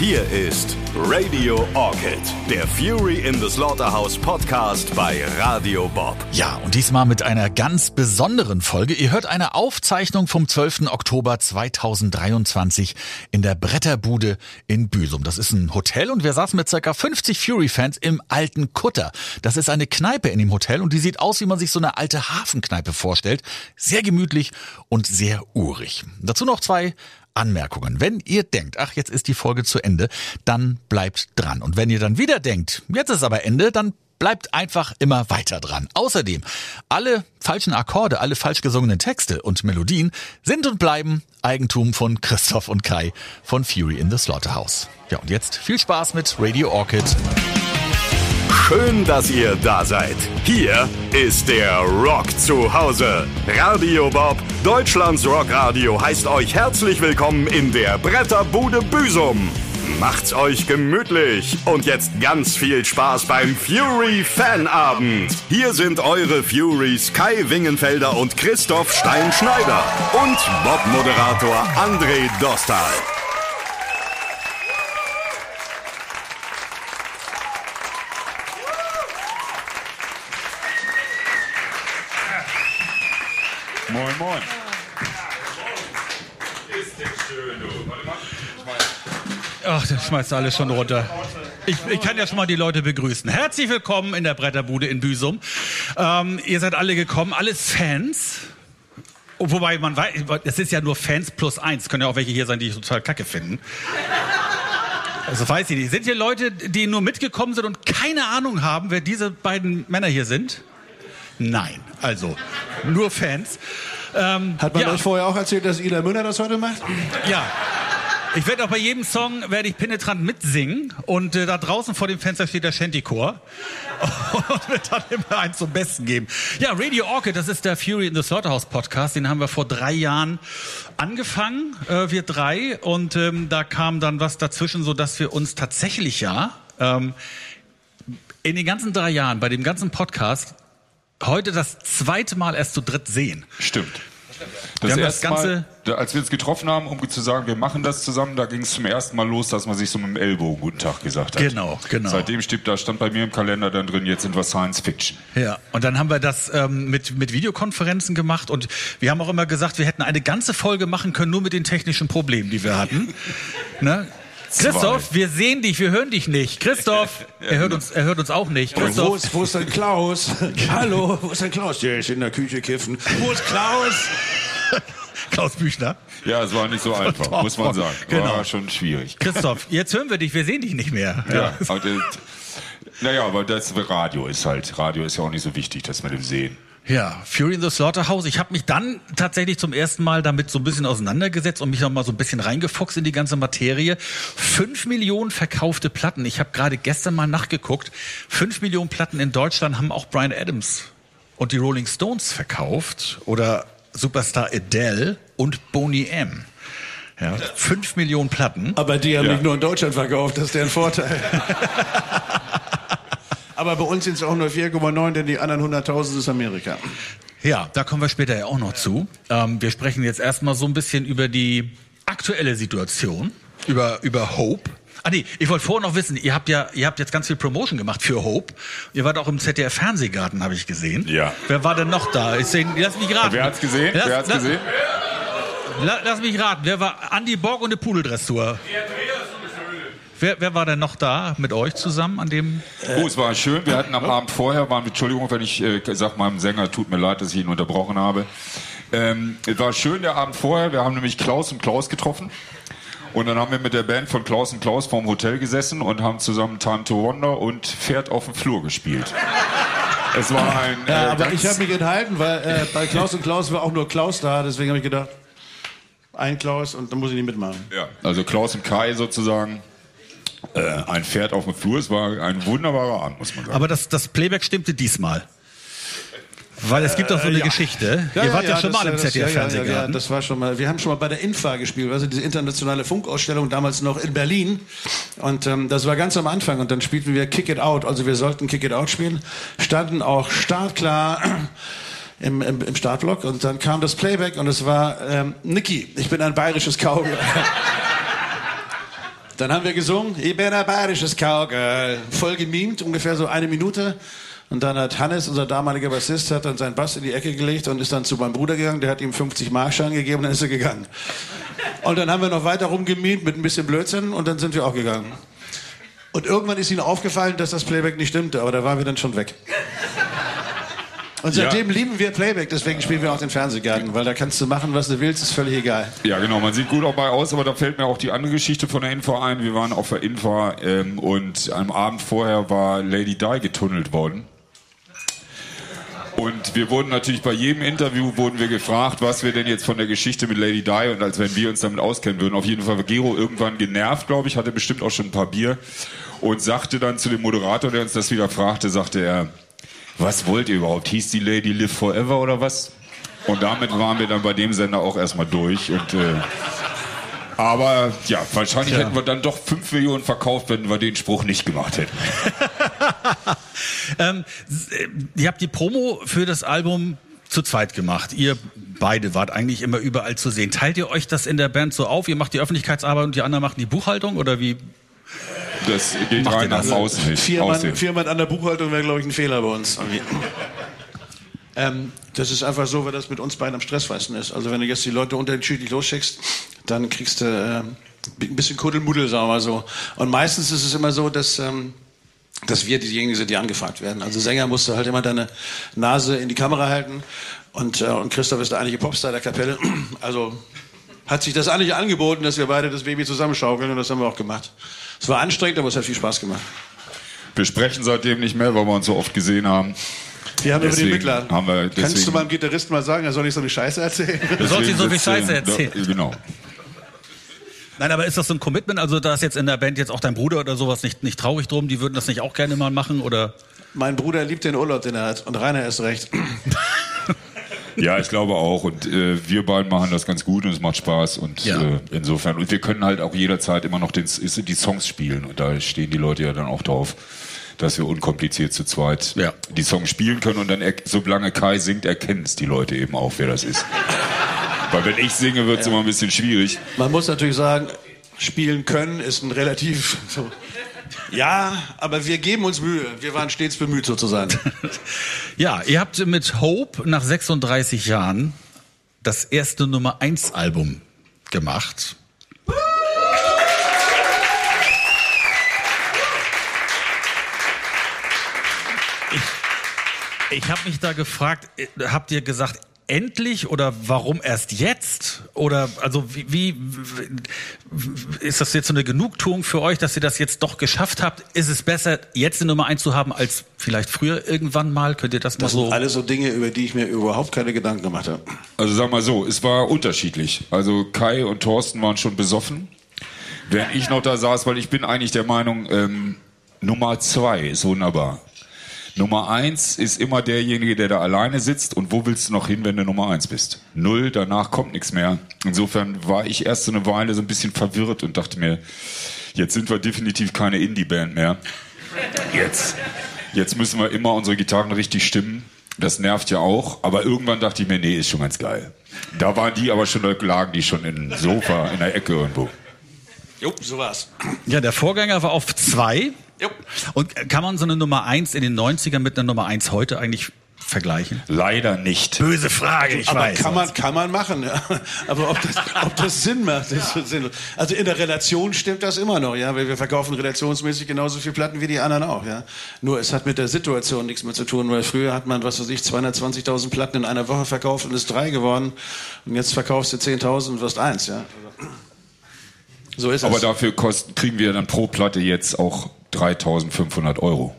Hier ist Radio Orchid, der Fury in the Slaughterhouse Podcast bei Radio Bob. Ja, und diesmal mit einer ganz besonderen Folge. Ihr hört eine Aufzeichnung vom 12. Oktober 2023 in der Bretterbude in Büsum. Das ist ein Hotel und wir saßen mit circa 50 Fury-Fans im alten Kutter. Das ist eine Kneipe in dem Hotel und die sieht aus, wie man sich so eine alte Hafenkneipe vorstellt. Sehr gemütlich und sehr urig. Dazu noch zwei Anmerkungen. Wenn ihr denkt, ach, jetzt ist die Folge zu Ende, dann bleibt dran. Und wenn ihr dann wieder denkt, jetzt ist aber Ende, dann bleibt einfach immer weiter dran. Außerdem, alle falschen Akkorde, alle falsch gesungenen Texte und Melodien sind und bleiben Eigentum von Christoph und Kai von Fury in the Slaughterhouse. Ja, und jetzt viel Spaß mit Radio Orchid. Schön, dass ihr da seid. Hier ist der Rock zu Hause. Radio Bob, Deutschlands Rockradio, heißt euch herzlich willkommen in der Bretterbude Büsum. Macht's euch gemütlich und jetzt ganz viel Spaß beim Fury Fanabend. Hier sind eure Furies Kai Wingenfelder und Christoph Steinschneider und Bob-Moderator André Dostal. Moin, moin. Ach, das schmeißt alles schon runter. Ich, ich, kann ja schon mal die Leute begrüßen. Herzlich willkommen in der Bretterbude in Büsum. Ähm, ihr seid alle gekommen, alles Fans. Wobei man weiß, es ist ja nur Fans plus eins. Können ja auch welche hier sein, die ich total kacke finden. Also weiß ich nicht. Sind hier Leute, die nur mitgekommen sind und keine Ahnung haben, wer diese beiden Männer hier sind? Nein. Also, nur Fans. Ähm, Hat man ja. euch vorher auch erzählt, dass Ida Müller das heute macht? Ja. Ich werde auch bei jedem Song werde ich penetrant mitsingen und äh, da draußen vor dem Fenster steht der Shantychor und wird dann immer eins zum Besten geben. Ja, Radio Orchid, das ist der Fury in the Slaughterhouse Podcast, den haben wir vor drei Jahren angefangen, äh, wir drei und ähm, da kam dann was dazwischen, so dass wir uns tatsächlich ja ähm, in den ganzen drei Jahren bei dem ganzen Podcast heute das zweite Mal erst zu dritt sehen. Stimmt. Das, wir erste das Mal, als wir uns getroffen haben, um zu sagen, wir machen das zusammen, da ging es zum ersten Mal los, dass man sich so mit dem Ellbogen Guten Tag gesagt hat. Genau, genau. Seitdem steht, da stand bei mir im Kalender dann drin, jetzt sind wir Science Fiction. Ja, und dann haben wir das ähm, mit, mit Videokonferenzen gemacht und wir haben auch immer gesagt, wir hätten eine ganze Folge machen können, nur mit den technischen Problemen, die wir hatten. ne? Christoph, wir sehen dich, wir hören dich nicht. Christoph, er hört uns, er hört uns auch nicht. Christoph. Wo ist, wo ist denn Klaus? Hallo, wo ist denn Klaus? Der ist in der Küche kiffen. Wo ist Klaus? Klaus Büchner. Ja, es war nicht so einfach, muss man sagen. Genau. War schon schwierig. Christoph, jetzt hören wir dich, wir sehen dich nicht mehr. Ja, ja. Aber das, naja, aber das Radio ist halt, Radio ist ja auch nicht so wichtig, dass wir den sehen. Ja, Fury in the Slaughterhouse. Ich habe mich dann tatsächlich zum ersten Mal damit so ein bisschen auseinandergesetzt und mich noch mal so ein bisschen reingefuchst in die ganze Materie. Fünf Millionen verkaufte Platten. Ich habe gerade gestern mal nachgeguckt. Fünf Millionen Platten in Deutschland haben auch Brian Adams und die Rolling Stones verkauft oder Superstar Adele und Boney M. Ja, fünf Millionen Platten. Aber die haben ja. nicht nur in Deutschland verkauft, das ist deren Vorteil. Aber bei uns sind es auch nur 4,9, denn die anderen 100.000 ist Amerika. Ja, da kommen wir später ja auch noch zu. Ähm, wir sprechen jetzt erstmal so ein bisschen über die aktuelle Situation, über, über Hope. Ah nee, ich wollte vorher noch wissen, ihr habt ja, ihr habt jetzt ganz viel Promotion gemacht für Hope. Ihr wart auch im ZDF Fernsehgarten, habe ich gesehen. Ja. Wer war denn noch da? Ich seh, lass mich raten. Wer hat's gesehen? Lass, Wer hat's lass, gesehen? Lass, lass mich raten. Wer war Andy Borg und eine Pudeldressur? Wer, wer war denn noch da mit euch zusammen an dem? Oh, es war schön. Wir hatten am Abend vorher, waren, Entschuldigung, wenn ich äh, sag meinem Sänger, tut mir leid, dass ich ihn unterbrochen habe. Ähm, es war schön der Abend vorher. Wir haben nämlich Klaus und Klaus getroffen. Und dann haben wir mit der Band von Klaus und Klaus vorm Hotel gesessen und haben zusammen Time to Wonder und Pferd auf dem Flur gespielt. Es war ein. Ja, äh, aber ich habe mich enthalten, weil äh, bei Klaus und Klaus war auch nur Klaus da, deswegen habe ich gedacht, ein Klaus und dann muss ich nicht mitmachen. Ja, also Klaus und Kai sozusagen äh, ein Pferd auf dem Flur. Es war ein wunderbarer Abend, muss man sagen. Aber das, das Playback stimmte diesmal. Weil es gibt doch so eine äh, ja. Geschichte. Ja, Ihr wart ja, ja schon das, mal im ZDF-Fernsehgarten. Ja, ja, das war schon mal. Wir haben schon mal bei der Infa gespielt, also diese internationale Funkausstellung damals noch in Berlin. Und ähm, das war ganz am Anfang. Und dann spielten wir Kick It Out. Also wir sollten Kick It Out spielen. Standen auch startklar im, im, im Startblock. Und dann kam das Playback und es war ähm, Niki. Ich bin ein bayerisches Kaugummi. Dann haben wir gesungen, ich bin ein bayerisches Cowgirl. Voll gemimt, ungefähr so eine Minute. Und dann hat Hannes, unser damaliger Bassist, hat dann seinen Bass in die Ecke gelegt und ist dann zu meinem Bruder gegangen. Der hat ihm 50 Markschein gegeben und dann ist er gegangen. Und dann haben wir noch weiter rumgemimt mit ein bisschen Blödsinn und dann sind wir auch gegangen. Und irgendwann ist ihnen aufgefallen, dass das Playback nicht stimmte, aber da waren wir dann schon weg. Und seitdem ja. lieben wir Playback, deswegen spielen wir auch den Fernsehgarten, weil da kannst du machen, was du willst, ist völlig egal. Ja, genau, man sieht gut dabei aus, aber da fällt mir auch die andere Geschichte von der Info ein. Wir waren auf der Info ähm, und am Abend vorher war Lady Di getunnelt worden. Und wir wurden natürlich bei jedem Interview wurden wir gefragt, was wir denn jetzt von der Geschichte mit Lady Di und als wenn wir uns damit auskennen würden. Auf jeden Fall war Gero irgendwann genervt, glaube ich, hatte bestimmt auch schon ein paar Bier und sagte dann zu dem Moderator, der uns das wieder fragte, sagte er, was wollt ihr überhaupt? Hieß die Lady Live Forever oder was? Und damit waren wir dann bei dem Sender auch erstmal durch und äh, aber ja, wahrscheinlich Tja. hätten wir dann doch 5 Millionen verkauft, wenn wir den Spruch nicht gemacht hätten. ähm, äh, ihr habt die Promo für das Album zu zweit gemacht. Ihr beide wart eigentlich immer überall zu sehen. Teilt ihr euch das in der Band so auf? Ihr macht die Öffentlichkeitsarbeit und die anderen machen die Buchhaltung oder wie? Das geht Macht rein nach außen. Vier Mann, vier Mann an der Buchhaltung wäre, glaube ich, ein Fehler bei uns. Ähm, das ist einfach so, weil das mit uns beiden am stressfreisten ist. Also wenn du jetzt die Leute unterschiedlich losschickst, dann kriegst du äh, ein bisschen Kuddelmuddel, sagen wir so. Und meistens ist es immer so, dass... Ähm, dass wir diejenigen sind, die angefragt werden. Also Sänger musst du halt immer deine Nase in die Kamera halten und, äh, und Christoph ist der einige Popstar der Kapelle. Also hat sich das eigentlich angeboten, dass wir beide das Baby zusammenschaukeln und das haben wir auch gemacht. Es war anstrengend, aber es hat viel Spaß gemacht. Wir sprechen seitdem nicht mehr, weil wir uns so oft gesehen haben. Wir haben deswegen über den Mittler. Haben wir Kannst du meinem Gitarristen mal sagen, er soll nicht so eine Scheiße erzählen? Du sollst nicht so viel Scheiße erzählen. Da, genau. Nein, aber ist das so ein Commitment? Also da ist jetzt in der Band jetzt auch dein Bruder oder sowas nicht, nicht traurig drum? Die würden das nicht auch gerne mal machen oder? Mein Bruder liebt den Urlaub, den er hat und Rainer ist recht. Ja, ich glaube auch. Und äh, wir beiden machen das ganz gut und es macht Spaß. Und ja. äh, insofern, und wir können halt auch jederzeit immer noch den, die Songs spielen. Und da stehen die Leute ja dann auch drauf dass wir unkompliziert zu zweit ja. die Songs spielen können und dann, solange Kai singt, erkennen es die Leute eben auch, wer das ist. Weil wenn ich singe, wird es ja. immer ein bisschen schwierig. Man muss natürlich sagen, spielen können ist ein relativ so. Ja, aber wir geben uns Mühe. Wir waren stets bemüht sozusagen. ja, ihr habt mit Hope nach 36 Jahren das erste Nummer 1 Album gemacht. Ich, habe mich da gefragt, äh, habt ihr gesagt, endlich oder warum erst jetzt? Oder also wie, wie ist das jetzt so eine Genugtuung für euch, dass ihr das jetzt doch geschafft habt? Ist es besser, jetzt eine Nummer eins zu haben, als vielleicht früher irgendwann mal? Könnt ihr das mal das so? Das sind alles so Dinge, über die ich mir überhaupt keine Gedanken gemacht habe. Also sag mal so, es war unterschiedlich. Also Kai und Thorsten waren schon besoffen, während ich noch da saß, weil ich bin eigentlich der Meinung, ähm, Nummer zwei ist wunderbar. Nummer eins ist immer derjenige, der da alleine sitzt. Und wo willst du noch hin, wenn du Nummer eins bist? Null, danach kommt nichts mehr. Insofern war ich erst so eine Weile so ein bisschen verwirrt und dachte mir, jetzt sind wir definitiv keine Indie-Band mehr. Jetzt. Jetzt müssen wir immer unsere Gitarren richtig stimmen. Das nervt ja auch. Aber irgendwann dachte ich mir, nee, ist schon ganz geil. Da waren die aber schon, lagen die schon in Sofa in der Ecke irgendwo. Jo, so war's. Ja, der Vorgänger war auf zwei. Jo. Und kann man so eine Nummer 1 in den 90ern mit einer Nummer 1 heute eigentlich vergleichen? Leider nicht. Böse Frage, ich Aber weiß. Kann man, kann man machen, ja. Aber ob das, ob das Sinn macht, ist sinnlos. Also in der Relation stimmt das immer noch, ja, weil wir verkaufen relationsmäßig genauso viele Platten wie die anderen auch, ja. Nur es hat mit der Situation nichts mehr zu tun, weil früher hat man, was weiß ich, 220.000 Platten in einer Woche verkauft und ist drei geworden. Und jetzt verkaufst du 10.000 und wirst eins, ja. So ist es. Aber dafür kosten, kriegen wir dann pro Platte jetzt auch 3500 Euro.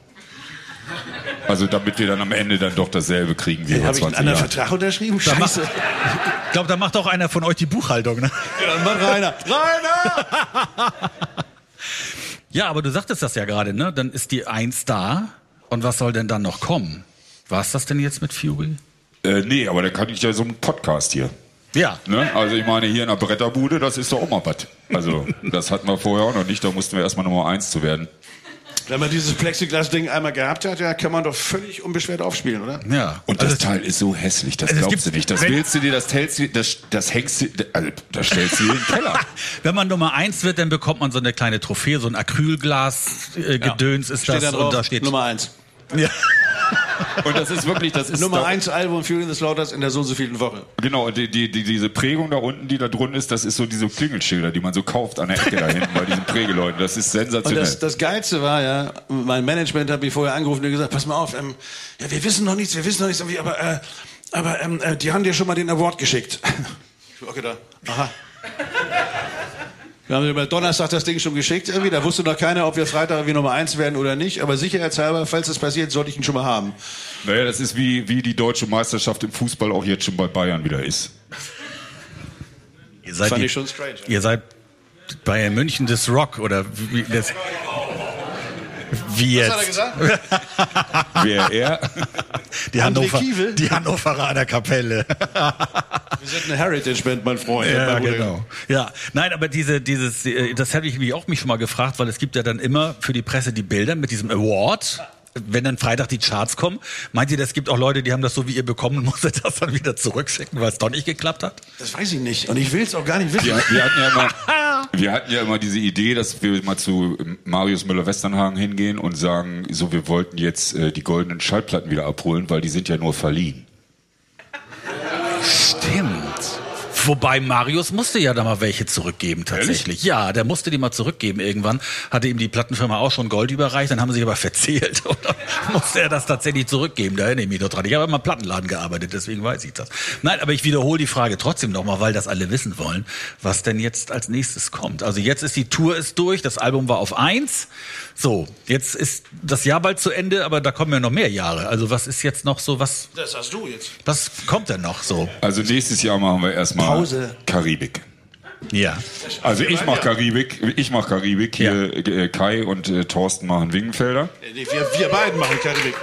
Also damit wir dann am Ende dann doch dasselbe kriegen wie ja, Habe ich einen anderen. Vertrag unterschrieben? Scheiße. ich glaube, da macht auch einer von euch die Buchhaltung. Ne? Ja, dann macht Rainer. Rainer! ja, aber du sagtest das ja gerade, ne? Dann ist die Eins da. Und was soll denn dann noch kommen? War es das denn jetzt mit Fury? Äh, nee, aber dann kann ich ja so einen Podcast hier. Ja. Ne? Also ich meine, hier in der Bretterbude, das ist doch auch mal was. Also das hatten wir vorher auch noch nicht, da mussten wir erstmal Nummer eins zu werden. Wenn man dieses Plexiglas-Ding einmal gehabt hat, ja, kann man doch völlig unbeschwert aufspielen, oder? Ja. Und das also Teil ist so hässlich, das also glaubst du nicht. Das willst du dir, das hältst du, das, das hängst du, also, das stellst du dir in den Keller. wenn man Nummer eins wird, dann bekommt man so eine kleine Trophäe, so ein Acrylglas-Gedöns äh, ja. ist steht das. Da und da steht Nummer eins. Ja. Und das ist wirklich, das ist Nummer 1 Album Fury the Slaughters in der so so vielen Woche. Genau, und die, die, die, diese Prägung da unten, die da drunten ist, das ist so diese Klingelschilder, die man so kauft an der Ecke da hinten bei diesen Prägeleuten. Das ist sensationell. Und das, das Geilste war ja, mein Management hat mich vorher angerufen und gesagt, pass mal auf, ähm, ja, wir wissen noch nichts, wir wissen noch nichts, aber, äh, aber ähm, äh, die haben dir schon mal den Award geschickt. ich war gedacht, aha. Wir haben über Donnerstag das Ding schon geschickt irgendwie. Da wusste noch keiner, ob wir Freitag irgendwie Nummer eins werden oder nicht. Aber sicherheitshalber, falls das passiert, sollte ich ihn schon mal haben. Naja, das ist wie, wie die deutsche Meisterschaft im Fußball auch jetzt schon bei Bayern wieder ist. Ihr seid, Fand die, ich schon strange. Ihr seid Bayern München des Rock oder wie das. Wie jetzt? Was hat er gesagt? Wer er? Die, Hannover, die Hannoveraner Kapelle. Wir sind eine Heritage-Band, mein Freund. Ja, genau. Ja, nein, aber diese, dieses, äh, das habe ich mich auch mich schon mal gefragt, weil es gibt ja dann immer für die Presse die Bilder mit diesem Award wenn dann Freitag die Charts kommen, meint ihr, es gibt auch Leute, die haben das so wie ihr bekommen und musste das dann wieder zurückschicken, weil es doch nicht geklappt hat? Das weiß ich nicht und ich will es auch gar nicht wissen. Wir, wir, hatten ja immer, wir hatten ja immer diese Idee, dass wir mal zu Marius Müller-Westernhagen hingehen und sagen, so wir wollten jetzt äh, die goldenen Schallplatten wieder abholen, weil die sind ja nur verliehen. Stimmt. Wobei Marius musste ja da mal welche zurückgeben tatsächlich. Ehrlich? Ja, der musste die mal zurückgeben irgendwann. Hatte ihm die Plattenfirma auch schon Gold überreicht, dann haben sie sich aber verzählt. Oder musste er das tatsächlich zurückgeben? Da erinnere ich mich doch dran. Ich habe immer im Plattenladen gearbeitet, deswegen weiß ich das. Nein, aber ich wiederhole die Frage trotzdem nochmal, weil das alle wissen wollen, was denn jetzt als nächstes kommt. Also jetzt ist die Tour ist durch, das Album war auf eins. So, jetzt ist das Jahr bald zu Ende, aber da kommen ja noch mehr Jahre. Also was ist jetzt noch so, was... Das hast du jetzt. Was kommt denn noch so? Also nächstes Jahr machen wir erstmal... Pause. Karibik. Ja. Also ich mache Karibik, ich mache Karibik, hier ja. Äh, Kai und äh, Thorsten machen Wingenfelder. Wir, wir beiden machen Karibik.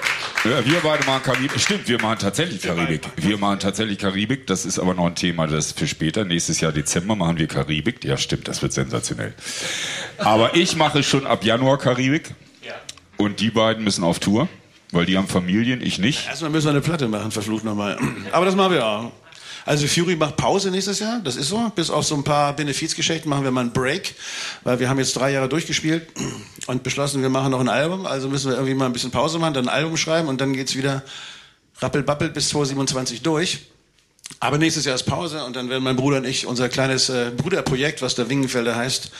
Ja, wir beide machen Karibik. Stimmt, wir machen tatsächlich Karibik. Wir machen tatsächlich Karibik. Das ist aber noch ein Thema, das für später. Nächstes Jahr Dezember machen wir Karibik. Ja, stimmt, das wird sensationell. Aber ich mache schon ab Januar Karibik. Und die beiden müssen auf Tour, weil die haben Familien, ich nicht. Erstmal müssen wir eine Platte machen, verflucht nochmal. Aber das machen wir auch. Also Fury macht Pause nächstes Jahr, das ist so. Bis auf so ein paar Benefizgeschichten machen wir mal einen Break, weil wir haben jetzt drei Jahre durchgespielt und beschlossen, wir machen noch ein Album. Also müssen wir irgendwie mal ein bisschen Pause machen, dann ein Album schreiben und dann geht's wieder rappelbappel bis 2027 durch. Aber nächstes Jahr ist Pause und dann werden mein Bruder und ich unser kleines äh, Bruderprojekt, was der Wingenfelder heißt,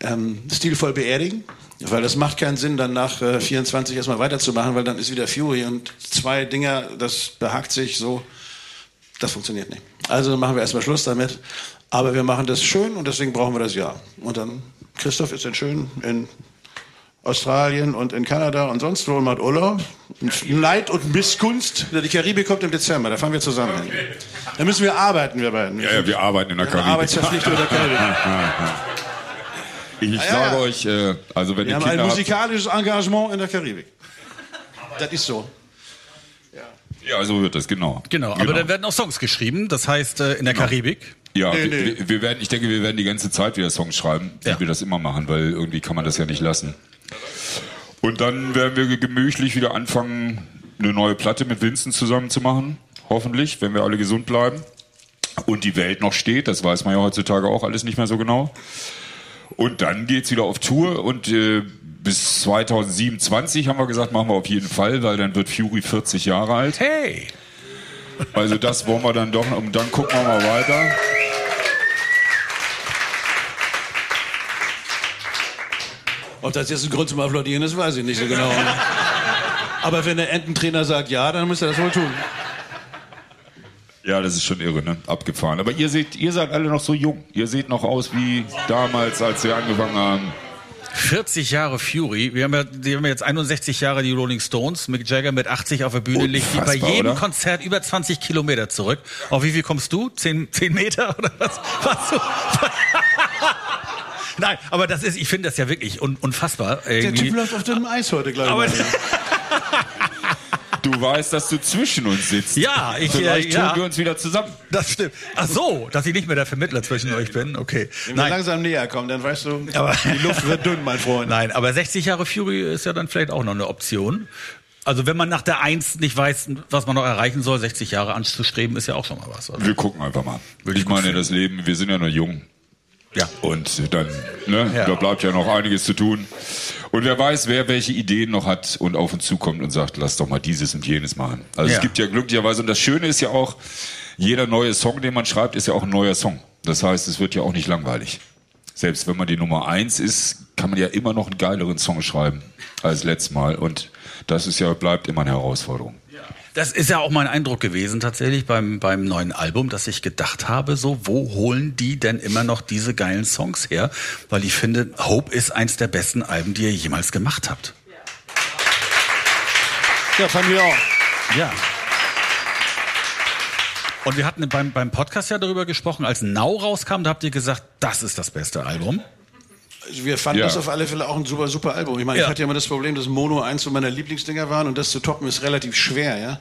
ähm, stilvoll beerdigen. Weil das macht keinen Sinn, dann nach äh, 24 erstmal weiterzumachen, weil dann ist wieder Fury und zwei Dinger, das behagt sich so das funktioniert nicht. Also machen wir erstmal Schluss damit. Aber wir machen das schön und deswegen brauchen wir das Jahr. Und dann, Christoph ist dann schön in Australien und in Kanada und sonst wo und macht Urlaub. Leid und Missgunst. Die Karibik kommt im Dezember, da fahren wir zusammen hin. Da müssen wir arbeiten, wir beiden. Ja, ja wir arbeiten in der Karibik. Arbeitsverpflichtung in der Karibik. Ich ja, sage ja. euch, äh, also wenn wir ihr haben Kinder ein musikalisches Engagement in der Karibik. Das ist so. Ja, so wird das, genau. Genau, aber genau. dann werden auch Songs geschrieben, das heißt äh, in der genau. Karibik. Ja, nee, nee. Wir, wir, werden, ich denke, wir werden die ganze Zeit wieder Songs schreiben, wie ja. wir das immer machen, weil irgendwie kann man das ja nicht lassen. Und dann werden wir gemütlich wieder anfangen, eine neue Platte mit Vincent zusammen zu machen. Hoffentlich, wenn wir alle gesund bleiben. Und die Welt noch steht, das weiß man ja heutzutage auch alles nicht mehr so genau. Und dann geht's wieder auf Tour und äh, bis 2027 haben wir gesagt, machen wir auf jeden Fall, weil dann wird Fury 40 Jahre alt. Hey! Also das wollen wir dann doch, und dann gucken wir mal weiter. Ob das jetzt ein Grund zum Applaudieren ist, weiß ich nicht so genau. Aber wenn der Ententrainer sagt ja, dann muss er das wohl tun. Ja, das ist schon irre, ne? Abgefahren. Aber ihr seht, ihr seid alle noch so jung. Ihr seht noch aus wie damals, als wir angefangen haben. 40 Jahre Fury. Wir haben ja, die haben jetzt 61 Jahre die Rolling Stones. Mick Jagger mit 80 auf der Bühne liegt bei jedem oder? Konzert über 20 Kilometer zurück. Auf wie viel kommst du? 10, 10 Meter oder was? was du? Nein, aber das ist, ich finde das ja wirklich un unfassbar. Irgendwie. Der Typ läuft auf dem Eis heute, glaube ich. Du weißt, dass du zwischen uns sitzt. Ja, ich Vielleicht äh, ja. tun wir uns wieder zusammen. Das stimmt. Ach so, dass ich nicht mehr der Vermittler zwischen euch bin. Okay. Wenn wir Nein, langsam näher kommen, dann weißt du, Aber- die Luft wird dünn, mein Freund. nein, aber 60 Jahre Fury ist ja dann vielleicht auch noch eine Option. Also wenn man nach der Eins nicht weiß, was man noch erreichen soll, 60 Jahre anzustreben, ist ja auch schon mal was. Also, Wir gucken einfach mal. Würde ich meine, finden. das Leben, wir sind ja noch jung. Ja. Und dann, ne, Ja. da bleibt ja noch einiges zu tun. Und wer weiß, wer welche Ideen noch hat und auf uns zukommt und sagt, lass doch mal dieses und jenes machen. Also Ja. es gibt ja glücklicherweise, und das Schöne ist ja auch, jeder neue Song, den man schreibt, ist ja auch ein neuer Song. Das heißt, es wird ja auch nicht langweilig. Selbst wenn man die Nummer eins ist, kann man ja immer noch einen geileren Song schreiben als letztes Mal. Und das ist ja, bleibt immer eine Herausforderung. Das ist ja auch mein Eindruck gewesen tatsächlich beim, beim neuen Album, dass ich gedacht habe, so, wo holen die denn immer noch diese geilen Songs her? Weil ich finde, Hope ist eins der besten Alben, die ihr jemals gemacht habt. Ja, fanden wir auch. Ja. Und wir hatten beim, beim Podcast ja darüber gesprochen, als Now rauskam, da habt ihr gesagt, das ist das beste Album. Also wir fanden Ja. das auf alle Fälle auch ein super, super Album. Ich meine, Ja. ich hatte ja immer das Problem, dass Mono eins meiner Lieblingsdinger waren und das zu toppen ist relativ schwer, ja.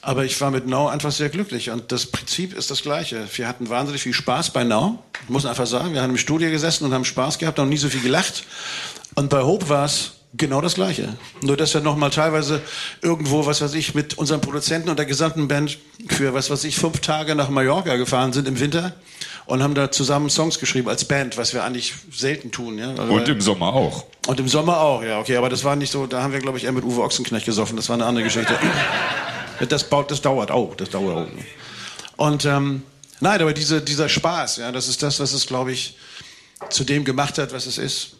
Aber ich war mit Now einfach sehr glücklich und das Prinzip ist das gleiche. Wir hatten wahnsinnig viel Spaß bei Now. Ich muss einfach sagen, wir haben im Studio gesessen und haben Spaß gehabt, noch nie so viel gelacht. Und bei Hope war es genau das Gleiche. Nur, dass wir nochmal teilweise irgendwo, was weiß ich, mit unseren Produzenten und der gesamten Band für, was weiß ich, fünf Tage nach Mallorca gefahren sind im Winter und haben da zusammen Songs geschrieben als Band, was wir eigentlich selten tun, ja. Also, Und im Sommer auch. und im Sommer auch, ja, okay, aber das war nicht so, da haben wir, glaube ich, eher mit Uwe Ochsenknecht gesoffen, das war eine andere Geschichte. Das, baut, das dauert auch, das dauert auch. Und ähm, nein, aber diese, dieser Spaß, ja, das ist das, was es, glaube ich, zu dem gemacht hat, was es ist.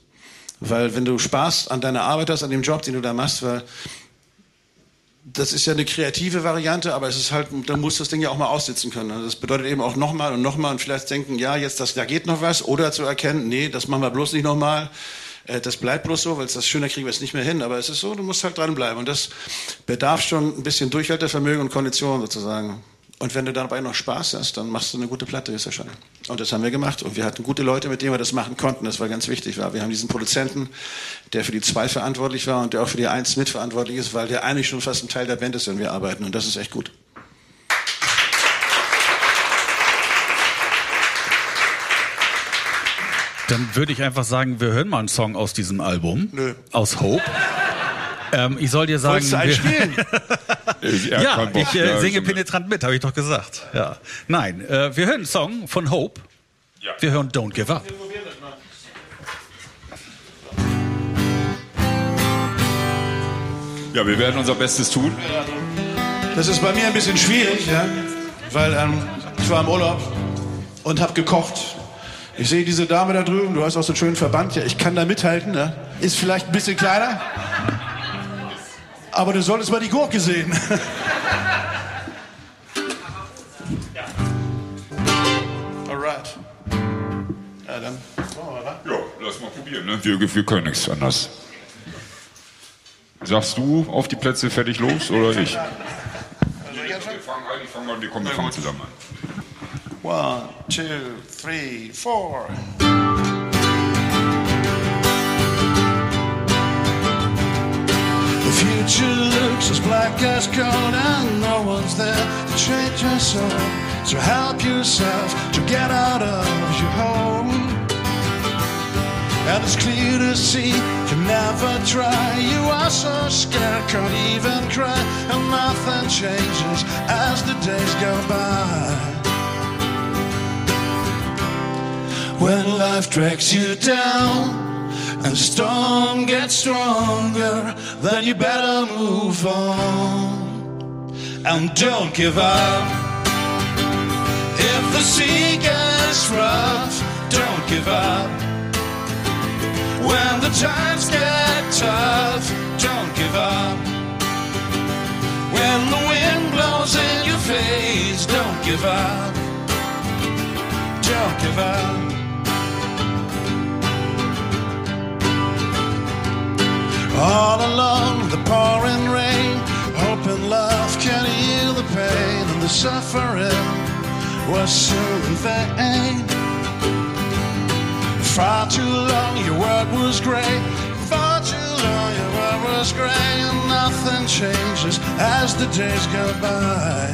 Weil wenn du Spaß an deiner Arbeit hast, an dem Job, den du da machst, weil das ist ja eine kreative Variante, aber es ist halt, dann muss das Ding ja auch mal aussitzen können. Also Das bedeutet eben auch nochmal und nochmal und vielleicht denken, ja, jetzt das, da geht noch was, oder zu erkennen, nee, das machen wir bloß nicht nochmal. Äh, Das bleibt bloß so, weil es das schöner kriegen wir es nicht mehr hin. Aber es ist so, du musst halt dranbleiben. Und das bedarf schon ein bisschen Durchhaltevermögen und Kondition sozusagen. Und wenn du dabei noch Spaß hast, dann machst du eine gute Platte, ist ja schon. Und das haben wir gemacht. Und wir hatten gute Leute, mit denen wir das machen konnten. Das war ganz wichtig. War. Wir haben diesen Produzenten, der für die zwei verantwortlich war und der auch für die eins mitverantwortlich ist, weil der eigentlich schon fast ein Teil der Band ist, wenn wir arbeiten. Und das ist echt gut. Dann würde ich einfach sagen, wir hören mal einen Song aus diesem Album. Nö. Aus Hope. Ähm, ich soll dir sagen, Wolltest du einen spielen? Ja, Bock, ich äh, ja, singe schon- penetrant mit, habe ich doch gesagt. Ja. Nein, äh, wir hören einen Song von Hope. Ja. Wir hören Don't Give Up. Ja, wir werden unser Bestes tun. Das ist bei mir ein bisschen schwierig, ja, weil ähm, ich war im Urlaub und habe gekocht. Ich sehe diese Dame da drüben, du hast auch so einen schönen Verband, ja, ich kann da mithalten, ne? ist vielleicht ein bisschen kleiner, aber du solltest mal die Gurke sehen. Alright. Ja, dann machen wir, wa? Ja, lass mal probieren. Ne? Wir, wir können nichts anders. Sagst du auf die Plätze fertig los oder ich? Wir fangen an, ich fange an, wir kommen, wir fangen zusammen an. One, two, three, four. Future looks as black as cold and no one's there to change your soul. So help yourself to get out of your hole. And it's clear to see you never try. You are so scared, can't even cry. And nothing changes as the days go by. When life drags you down and the storm gets stronger, then you better move on and don't give up. If the sea gets rough, don't give up. When the times get tough, don't give up. When the wind blows in your face, don't give up. Don't give up. All along the pouring rain, hope and love can heal the pain, and the suffering was soon in vain. Far too long your word was great, far too long your word was great, and nothing changes as the days go by.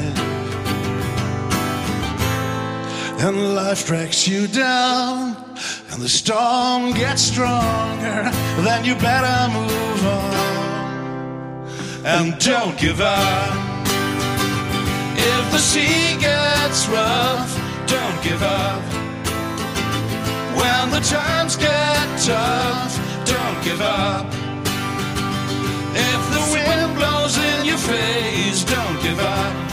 And life drags you down, and the storm gets stronger, then you better move on. And don't give up. If the sea gets rough, don't give up. When the times get tough, don't give up. If the wind blows in your face, don't give up.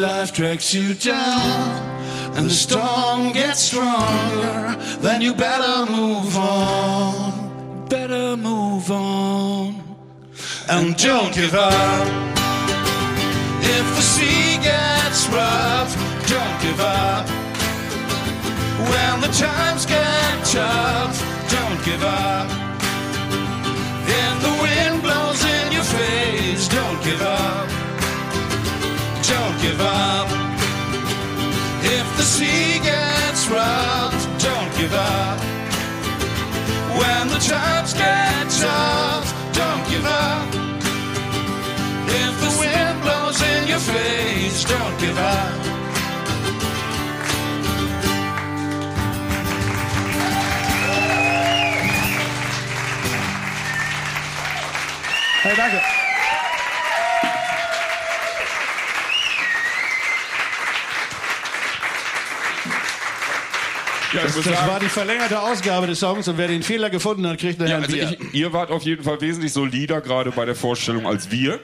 Life drags you down and the storm gets stronger, then you better move on. Better move on. And don't give up. If the sea gets rough, don't give up. When the times get tough, don't give up. If the wind blows in your face, don't give up. Don't give up. If the sea gets rough, don't give up. When the times get tough, don't give up. If the wind blows in your face, don't give up. Hey, danke. Das, muss das sagen, war die verlängerte Ausgabe des Songs und wer den Fehler gefunden hat, kriegt nachher ja, ein also Bier. ich, ihr wart auf jeden Fall wesentlich solider gerade bei der Vorstellung als wir.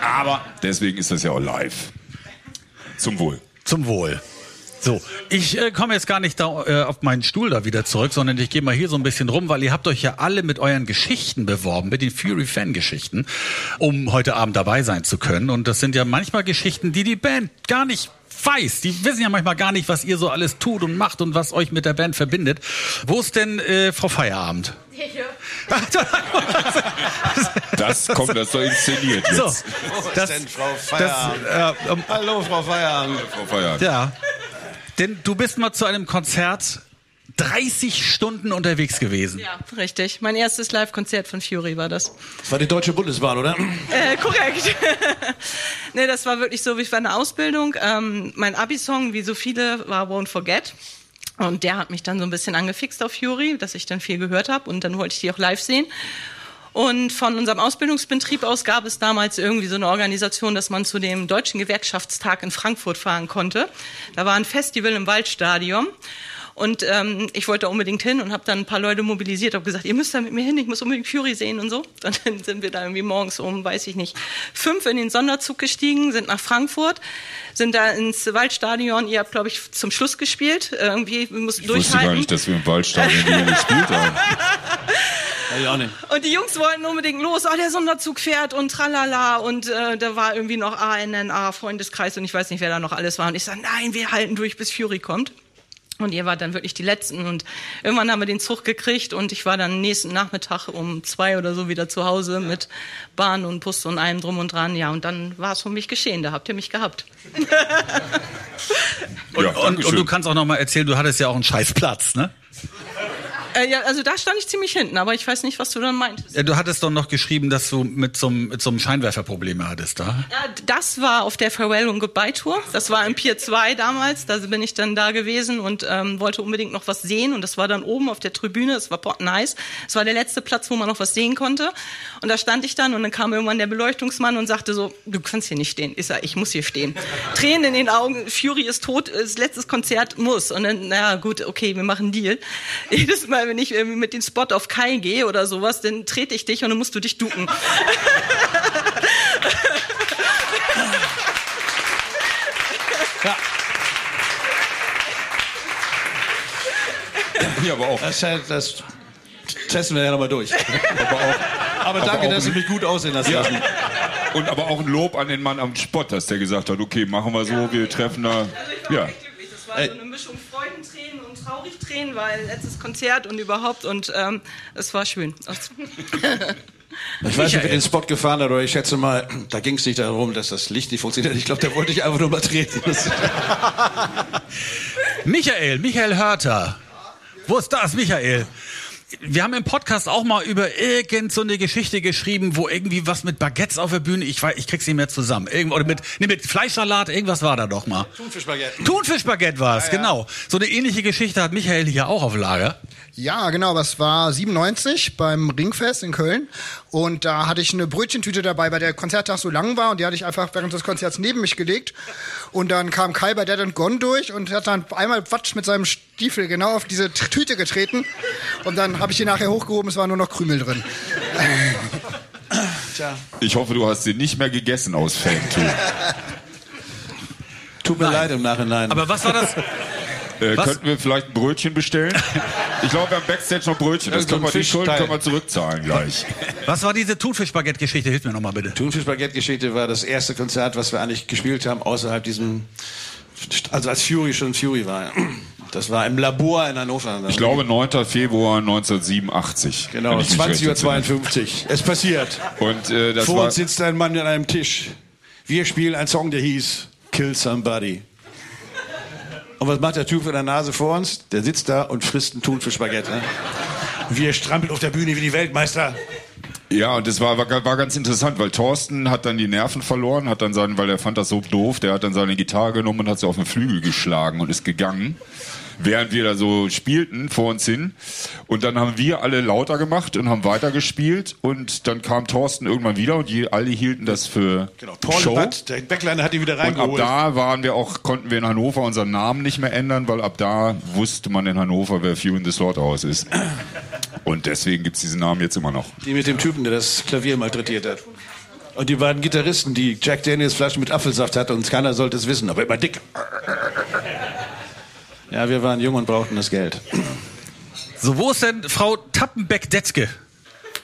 Aber deswegen ist das ja auch live. Zum Wohl. Zum Wohl. So, ich äh, komme jetzt gar nicht da, äh, auf meinen Stuhl da wieder zurück, sondern ich gehe mal hier so ein bisschen rum, weil ihr habt euch ja alle mit euren Geschichten beworben, mit den Fury-Fan-Geschichten, um heute Abend dabei sein zu können. Und das sind ja manchmal Geschichten, die die Band gar nicht weiß. Die wissen ja manchmal gar nicht, was ihr so alles tut und macht und was euch mit der Band verbindet. Wo ist denn äh, Frau Feierabend? Das kommt das so inszeniert jetzt. so, das, denn, Frau das, Feierabend? äh, ähm, Hallo, Frau Feierabend. Frau Feierabend. ja, denn du bist mal zu einem Konzert 30 Stunden unterwegs gewesen. Ja, richtig. Mein erstes Live-Konzert von Fury war das. Das war die Deutsche Bundesbahn, oder? Äh, korrekt. nee, das war wirklich so, wie war eine Ausbildung. Ähm, mein Abi-Song, wie so viele, war Won't Forget. Und der hat mich dann so ein bisschen angefixt auf Fury, dass ich dann viel gehört habe und dann wollte ich die auch live sehen. Und von unserem Ausbildungsbetrieb aus gab es damals irgendwie so eine Organisation, dass man zu dem Deutschen Gewerkschaftstag in Frankfurt fahren konnte. Da war ein Festival im Waldstadion. Und ähm, ich wollte da unbedingt hin und habe dann ein paar Leute mobilisiert, habe gesagt, ihr müsst da mit mir hin, ich muss unbedingt Fury sehen und so. Dann sind wir da irgendwie morgens um, weiß ich nicht, fünf in den Sonderzug gestiegen, sind nach Frankfurt, sind da ins Waldstadion. Ihr habt, glaube ich, zum Schluss gespielt. Irgendwie wir mussten Ich wusste gar durchhalten. nicht, dass wir im Waldstadion gespielt haben. Ja, ja, nicht. Und die Jungs wollten unbedingt los, oh, der Sonderzug fährt und tralala. Und äh, da war irgendwie noch ANNA, Freundeskreis und ich weiß nicht, wer da noch alles war. Und ich sage, nein, wir halten durch, bis Fury kommt. Und ihr wart dann wirklich die Letzten. Und irgendwann haben wir den Zug gekriegt und ich war dann nächsten Nachmittag um zwei oder so wieder zu Hause mit Bahn und Bus und allem drum und dran. Ja, und dann war es für mich geschehen. Da habt ihr mich gehabt. Und, Ja, und, und du kannst auch noch mal erzählen, du hattest ja auch einen Scheißplatz, ne? Äh, ja, also da stand ich ziemlich hinten, aber ich weiß nicht, was du dann meintest. Ja, du hattest doch noch geschrieben, dass du mit so, einem- mit so einem Scheinwerfer Probleme hattest, da? Ja, das war auf der Farewell und Goodbye Tour. Das war im Pier 2 damals. Da bin ich dann da gewesen und ähm, wollte unbedingt noch was sehen. Und das war dann oben auf der Tribüne. Es war pottenheiß. Es war der letzte Platz, wo man noch was sehen konnte. Und da stand ich dann und dann kam irgendwann der Beleuchtungsmann und sagte so, du kannst hier nicht stehen. Ich sag, ich muss hier stehen. Tränen in den Augen. Fury ist tot. Das letztes Konzert muss. Und dann, na gut, okay, wir machen Deal. Jedes Mal, wenn ich irgendwie mit dem Spot auf Kai gehe oder sowas, dann trete ich dich und dann musst du dich ducken. Ja, aber auch. Das, das testen wir ja nochmal durch. Aber auch Aber danke, auch dass Sie mich gut aussehen lassen. Ja. Und aber auch ein Lob an den Mann am Spot, dass der gesagt hat, okay, machen wir so, wir treffen da. Ja. war so eine Mischung Traurigtränen, weil letztes Konzert und überhaupt und ähm, es war schön. Ich weiß nicht, wer den Spot gefahren hat, aber ich schätze mal, da ging es nicht darum, dass das Licht nicht funktioniert. Ich glaube, der wollte ich einfach nur mal treten. Michael, Michael Hörter. Wo ist das, Michael? Wir haben im Podcast auch mal über irgend so eine Geschichte geschrieben, wo irgendwie was mit Baguettes auf der Bühne, ich weiß, ich krieg's nicht mehr zusammen. Irgend, oder mit, nee, mit Fleischsalat, irgendwas war da doch mal. Thunfischbaguette. Thunfischbaguette war es, ja, genau. So eine ähnliche Geschichte hat Michael hier auch auf Lager. Ja, genau, das war 97 beim Ringfest in Köln. Und da hatte ich eine Brötchentüte dabei, weil der Konzerttag so lang war und die hatte ich einfach während des Konzerts neben mich gelegt. Und dann kam Kai bei Dead and Gone durch und hat dann einmal Quatsch mit seinem Stiefel genau auf diese Tüte getreten. Und dann habe ich die nachher hochgehoben, es war nur noch Krümel drin. Tja. Ich hoffe, du hast sie nicht mehr gegessen aus Fan. Tut mir Nein. leid im Nachhinein. Aber was war das? Äh, könnten wir vielleicht ein Brötchen bestellen? Ich glaube, wir haben Backstage noch Brötchen. Das können wir, die Schulden können wir zurückzahlen gleich. Was war diese Thunfischbaguette-Geschichte? Hilf mir nochmal bitte. Thunfischbaguette-Geschichte war das erste Konzert, was wir eigentlich gespielt haben, außerhalb diesem, also als Fury schon Fury war. Das war im Labor in Hannover. Ich glaube 9. Februar 1987. Genau, 20.52 Uhr. Es passiert. Und, äh, das Vor war uns sitzt ein Mann an einem Tisch. Wir spielen einen Song, der hieß Kill Somebody. Und was macht der Typ mit der Nase vor uns? Der sitzt da und frisst einen Thunfischbaguette. Ne? Wir strampeln auf der Bühne wie die Weltmeister. Ja, und das war, war, war ganz interessant, weil Thorsten hat dann die Nerven verloren, hat dann seinen, weil er fand das so doof, der hat dann seine Gitarre genommen und hat sie auf den Flügel geschlagen und ist gegangen während wir da so spielten vor uns hin. Und dann haben wir alle lauter gemacht und haben weitergespielt. Und dann kam Thorsten irgendwann wieder und die, alle hielten das für genau. Paul Show. Butt, der Backliner hat ihn wieder reingeholt. Und ab da waren wir auch, konnten wir in Hannover unseren Namen nicht mehr ändern, weil ab da wusste man in Hannover, wer Few in the Slaughterhouse ist. Und deswegen gibt's diesen Namen jetzt immer noch. Die mit dem Typen, der das Klavier malträtiert hat. Und die beiden Gitarristen, die Jack Daniels Flaschen mit Apfelsaft hatten und keiner sollte es wissen, aber immer dick. Ja, wir waren jung und brauchten das Geld. So, wo ist denn Frau Tappenbeck-Detzke?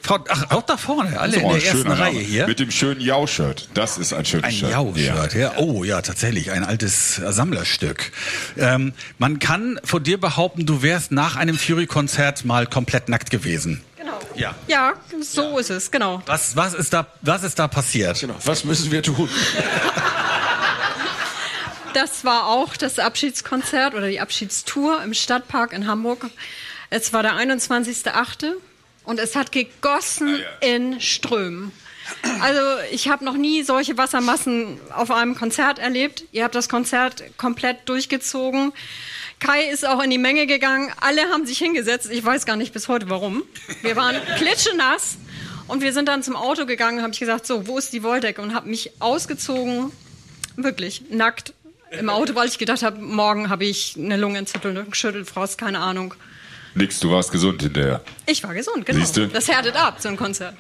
Frau, ach, auch da vorne, alle in der ersten Reihe hier. Mit dem schönen Jau-Shirt. Das ist ein schönes ein Shirt. Ein Jau-Shirt, ja. ja. Oh ja, tatsächlich, ein altes Sammlerstück. Ähm, man kann von dir behaupten, du wärst nach einem Fury-Konzert mal komplett nackt gewesen. Genau. Ja, ja so ja. ist es, genau. Was, was, ist da, was ist da passiert? Genau. Was müssen wir tun? Das war auch das Abschiedskonzert oder die Abschiedstour im Stadtpark in Hamburg. Es war der 21.8. und es hat gegossen ah, ja. in Strömen. Also ich habe noch nie solche Wassermassen auf einem Konzert erlebt. Ihr habt das Konzert komplett durchgezogen. Kai ist auch in die Menge gegangen. Alle haben sich hingesetzt. Ich weiß gar nicht bis heute warum. Wir waren klitschenass und wir sind dann zum Auto gegangen. Habe ich gesagt, so wo ist die Wolldecke und habe mich ausgezogen, wirklich nackt im Auto, weil ich gedacht habe, morgen habe ich eine Lungenentzündung, Schüttelfrost, keine Ahnung. Nix, du warst gesund hinterher. Ich war gesund, genau. Siehste? Das härtet ab, so ein Konzert.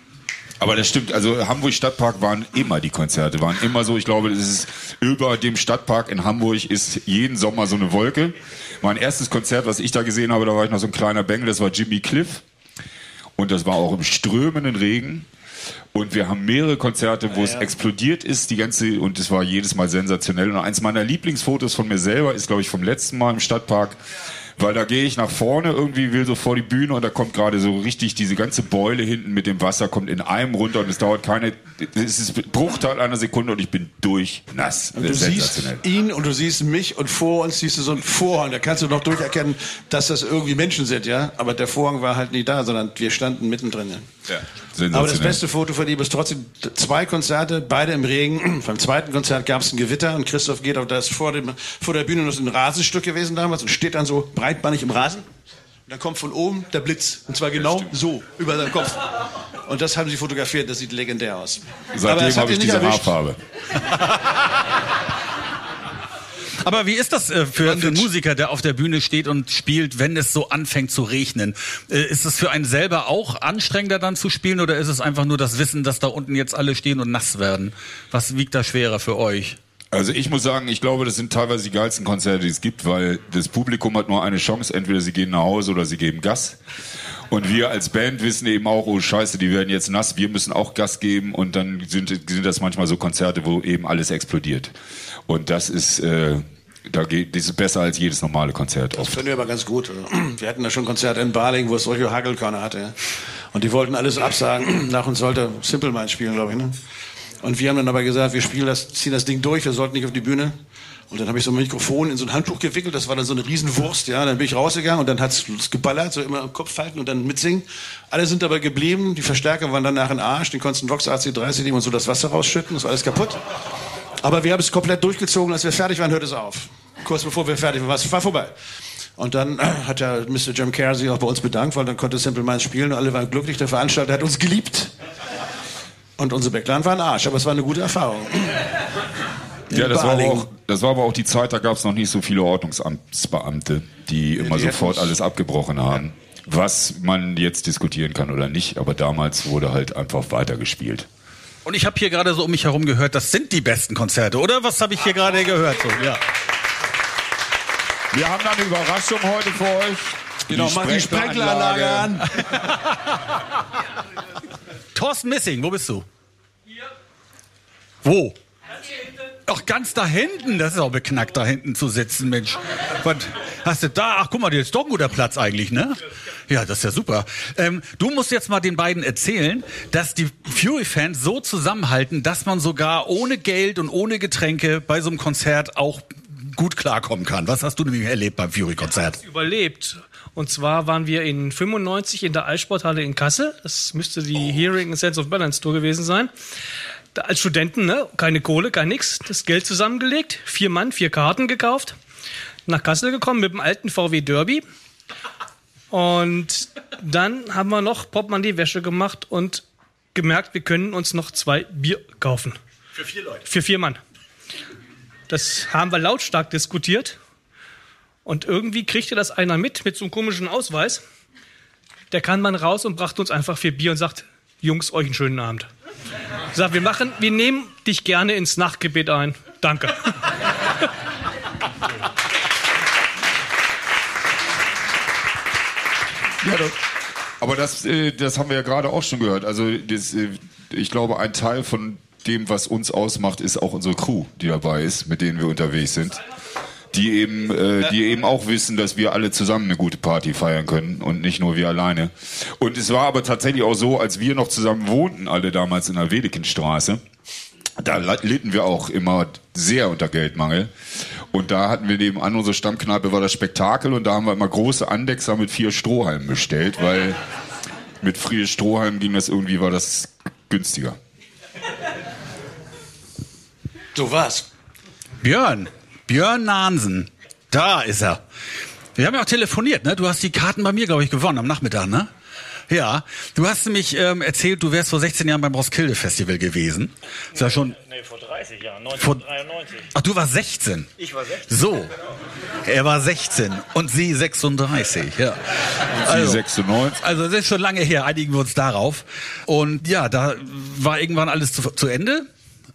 Aber das stimmt, also Hamburg Stadtpark waren immer die Konzerte, waren immer so, ich glaube, das ist über dem Stadtpark in Hamburg ist jeden Sommer so eine Wolke. Mein erstes Konzert, was ich da gesehen habe, da war ich noch so ein kleiner Bengel, das war Jimmy Cliff. Und das war auch im strömenden Regen. Und wir haben mehrere Konzerte, wo ja, es explodiert ist, die ganze, und es war jedes Mal sensationell. Und eins meiner Lieblingsfotos von mir selber ist, glaube ich, vom letzten Mal im Stadtpark weil da gehe ich nach vorne irgendwie, will so vor die Bühne und da kommt gerade so richtig diese ganze Beule hinten mit dem Wasser kommt in einem runter und es dauert keine, es ist Bruchteil einer Sekunde und ich bin durchnass. Und du siehst ihn und du siehst mich und vor uns siehst du so einen Vorhang, da kannst du noch durcherkennen, dass das irgendwie Menschen sind, ja, aber der Vorhang war halt nicht da, sondern wir standen mittendrin. Ja. Aber das beste Foto von ihm ist trotzdem zwei Konzerte, beide im Regen. Beim zweiten Konzert gab es ein Gewitter und Christoph geht auf das vor, dem, vor der Bühne noch ein Rasenstück gewesen damals und steht dann so breitbannig im Rasen. Und dann kommt von oben der Blitz. Und zwar genau so, über seinen Kopf. Und das haben sie fotografiert, das sieht legendär aus. Seitdem habe ich diese erwischt. Haarfarbe. Aber wie ist das äh, für, für einen Musiker, der auf der Bühne steht und spielt, wenn es so anfängt zu regnen? Äh, ist es für einen selber auch anstrengender dann zu spielen oder ist es einfach nur das Wissen, dass da unten jetzt alle stehen und nass werden? Was wiegt da schwerer für euch? Also ich muss sagen, ich glaube, das sind teilweise die geilsten Konzerte, die es gibt, weil das Publikum hat nur eine Chance, entweder sie gehen nach Hause oder sie geben Gas. Und wir als Band wissen eben auch, oh Scheiße, die werden jetzt nass, wir müssen auch Gas geben und dann sind, sind das manchmal so Konzerte, wo eben alles explodiert. Und das ist, äh, da geht, das ist besser als jedes normale Konzert. Das finden wir aber ganz gut. Wir hatten da schon Konzerte in Baling, wo es solche Hagelkörner hatte. Und die wollten alles absagen. Nach uns sollte Simple Minds spielen, glaube ich. Ne? Und wir haben dann aber gesagt, wir spielen das, ziehen das Ding durch, wir sollten nicht auf die Bühne. Und dann habe ich so ein Mikrofon in so ein Handtuch gewickelt, das war dann so eine Riesenwurst, ja. Dann bin ich rausgegangen und dann hat's geballert, so immer im Kopf halten und dann mitsingen. Alle sind dabei geblieben, die Verstärker waren dann nach in Arsch, den konntest Vox AC30 nehmen und so das Wasser rausschütten, das war alles kaputt. Aber wir haben es komplett durchgezogen, als wir fertig waren, hört es auf. Kurz bevor wir fertig waren, war es vorbei. Und dann äh, hat der Mr. Jim Kerr sich auch bei uns bedankt, weil dann konnte Simple Minds spielen und alle waren glücklich. Der Veranstalter hat uns geliebt. Und unsere Backline war ein Arsch, aber es war eine gute Erfahrung. Ja, das war, aber auch, das war aber auch die Zeit, da gab es noch nicht so viele Ordnungsamtsbeamte, die immer die sofort alles abgebrochen haben. Was man jetzt diskutieren kann oder nicht, aber damals wurde halt einfach weitergespielt. Und ich habe hier gerade so um mich herum gehört, das sind die besten Konzerte, oder? Was habe ich hier gerade gehört? So, ja. Wir haben eine Überraschung heute für euch. Genau, mach die Sprenkleranlage an. Thorsten Missing, wo bist du? Wo? Ach, ganz da hinten. Das ist auch beknackt, da hinten zu sitzen, Mensch. Was hast du da? Ach, guck mal, das ist doch ein guter Platz eigentlich, ne? Ja, das ist ja super. Ähm, du musst jetzt mal den beiden erzählen, dass die Fury-Fans so zusammenhalten, dass man sogar ohne Geld und ohne Getränke bei so einem Konzert auch gut klarkommen kann. Was hast du nämlich erlebt beim Fury-Konzert? Überlebt. Und zwar waren wir in 95 in der Eissporthalle in Kassel. Das müsste die Hearing and Sense of Balance Tour gewesen sein als Studenten, ne, keine Kohle, gar nichts, das Geld zusammengelegt, vier Mann, vier Karten gekauft, nach Kassel gekommen mit dem alten VW Derby. Und dann haben wir noch Portemonnaie-Wäsche gemacht und gemerkt, wir können uns noch zwei Bier kaufen. Für vier Leute? Für vier Mann. Das haben wir lautstark diskutiert. Und irgendwie kriegte das einer mit, mit so einem komischen Ausweis. Der kam man raus und brachte uns einfach vier Bier und sagt, Jungs, euch einen schönen Abend. Sag, wir machen, wir nehmen dich gerne ins Nachtgebet ein. Danke. Ja, das, aber das, äh, das haben wir ja gerade auch schon gehört. Also das, äh, ich glaube, ein Teil von dem, was uns ausmacht, ist auch unsere Crew, die dabei ist, mit denen wir unterwegs sind die eben, äh, die eben auch wissen, dass wir alle zusammen eine gute Party feiern können und nicht nur wir alleine. Und es war aber tatsächlich auch so, als wir noch zusammen wohnten, alle damals in der Wedekinstraße, da litten wir auch immer sehr unter Geldmangel. Und da hatten wir nebenan unsere Stammkneipe war das Spektakel und da haben wir immer große Andexer mit vier Strohhalmen bestellt, weil mit vier Strohhalmen ging das irgendwie, war das günstiger. Du was? Björn, Björn Nansen. Da ist er. Wir haben ja auch telefoniert, ne? Du hast die Karten bei mir, glaube ich, gewonnen am Nachmittag, ne? Ja, du hast nämlich ähm, erzählt, du wärst vor 16 Jahren beim Roskilde Festival gewesen. Ist ja schon. Nee, vor 30 Jahren, 1993. Ach, du warst 16. Ich war 16. So. Er war 16 und sie 36, ja. Also, sie 96. Also das ist schon lange her, einigen wir uns darauf. Und ja, da war irgendwann alles zu, zu Ende.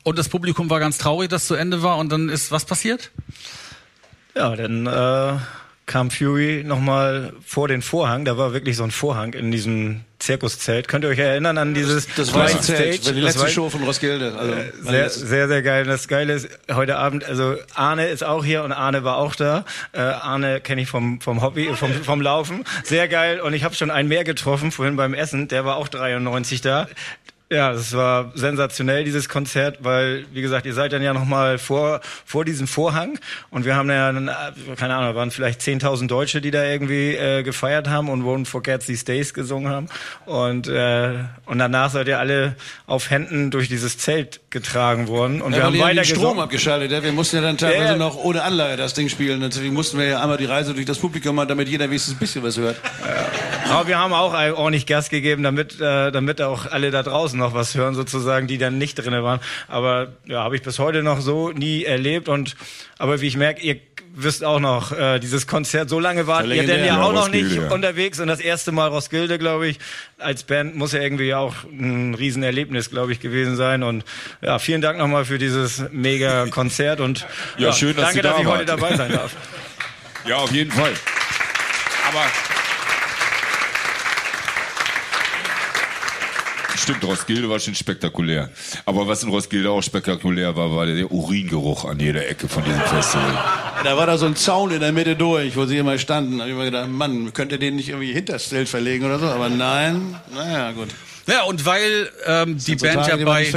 Und das Publikum war ganz traurig, dass zu Ende war. Und dann ist was passiert? Ja, dann äh, kam Fury nochmal vor den Vorhang. Da war wirklich so ein Vorhang in diesem Zirkuszelt. Könnt ihr euch erinnern an dieses Das, das war ein Zelt, Stage? die letzte war, Show von Roskilde. Also, äh, sehr, sehr, sehr geil. Das Geile ist, heute Abend, also Arne ist auch hier und Arne war auch da. Äh, Arne kenne ich vom, vom Hobby, vom, vom Laufen. Sehr geil. Und ich habe schon einen mehr getroffen, vorhin beim Essen. Der war auch 93 da. Ja, das war sensationell, dieses Konzert, weil, wie gesagt, ihr seid dann ja nochmal vor, vor diesem Vorhang und wir haben ja, dann, keine Ahnung, waren vielleicht 10.000 Deutsche, die da irgendwie äh, gefeiert haben und Won't Forget These Days gesungen haben und, äh, und danach seid ihr alle auf Händen durch dieses Zelt getragen worden und ja, wir haben weiter den Strom gesungen. abgeschaltet, ja, wir mussten ja dann teilweise ja. noch ohne Anlage das Ding spielen, deswegen mussten wir ja einmal die Reise durch das Publikum machen, damit jeder wenigstens ein bisschen was hört. Ja. Aber wir haben auch ordentlich Gas gegeben, damit, äh, damit auch alle da draußen noch was hören sozusagen, die dann nicht drinne waren. Aber ja, habe ich bis heute noch so nie erlebt und aber wie ich merke, ihr wisst auch noch, äh, dieses Konzert, so lange wart ihr denn ja auch noch nicht ja. unterwegs und das erste Mal Roskilde, glaube ich, als Band muss ja irgendwie auch ein Riesenerlebnis, glaube ich, gewesen sein und ja, vielen Dank nochmal für dieses mega Konzert und ja, ja schön, dass danke, da dass ich wart. heute dabei sein darf. ja, auf jeden Fall. Aber Stimmt, Roskilde war schon spektakulär. Aber was in Roskilde auch spektakulär war, war der Uringeruch an jeder Ecke von diesem Festival. Da war da so ein Zaun in der Mitte durch, wo sie immer standen. Da hab ich mir gedacht, Mann, könnt ihr den nicht irgendwie hinters Zelt verlegen oder so? Aber nein, naja, gut. Ja, und weil ähm, die sind so Band Tage, ja bei,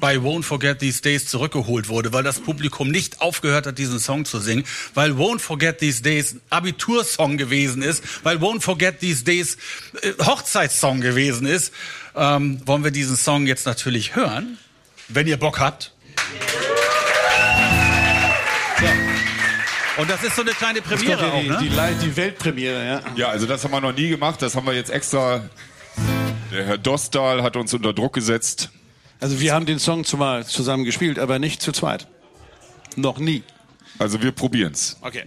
bei Won't Forget These Days zurückgeholt wurde, weil das Publikum nicht aufgehört hat, diesen Song zu singen, weil Won't Forget These Days ein Abitursong gewesen ist, weil Won't Forget These Days äh, Hochzeitssong gewesen ist, ähm, wollen wir diesen Song jetzt natürlich hören, wenn ihr Bock habt. So. Und das ist so eine kleine Premiere ja auch, die, ne? die, die Weltpremiere, ja. Ja, also das haben wir noch nie gemacht. Das haben wir jetzt extra. Der Herr Dostal hat uns unter Druck gesetzt. Also wir haben den Song zwar zusammen gespielt, aber nicht zu zweit. Noch nie. Also wir probieren's. Okay.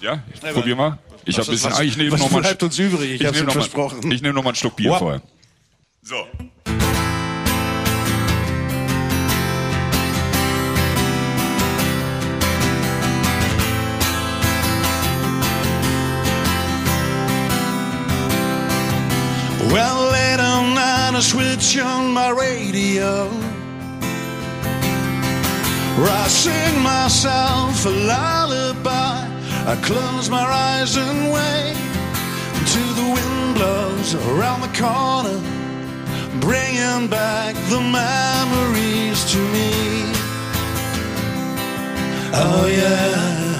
Ja, ich probier mal. Ich was habe ein bisschen. ist- ah, ich nehme was noch mal. bleibt uns übrig? Ich hab's nehme Ihnen noch mal- versprochen. Ich nehme noch mal einen Schluck Bier Wap. vorher. So. Well, late on night, I switch on my radio. I sing myself a lullaby. I close my eyes and wait until the wind blows around the corner, bringing back the memories to me. Oh, yeah.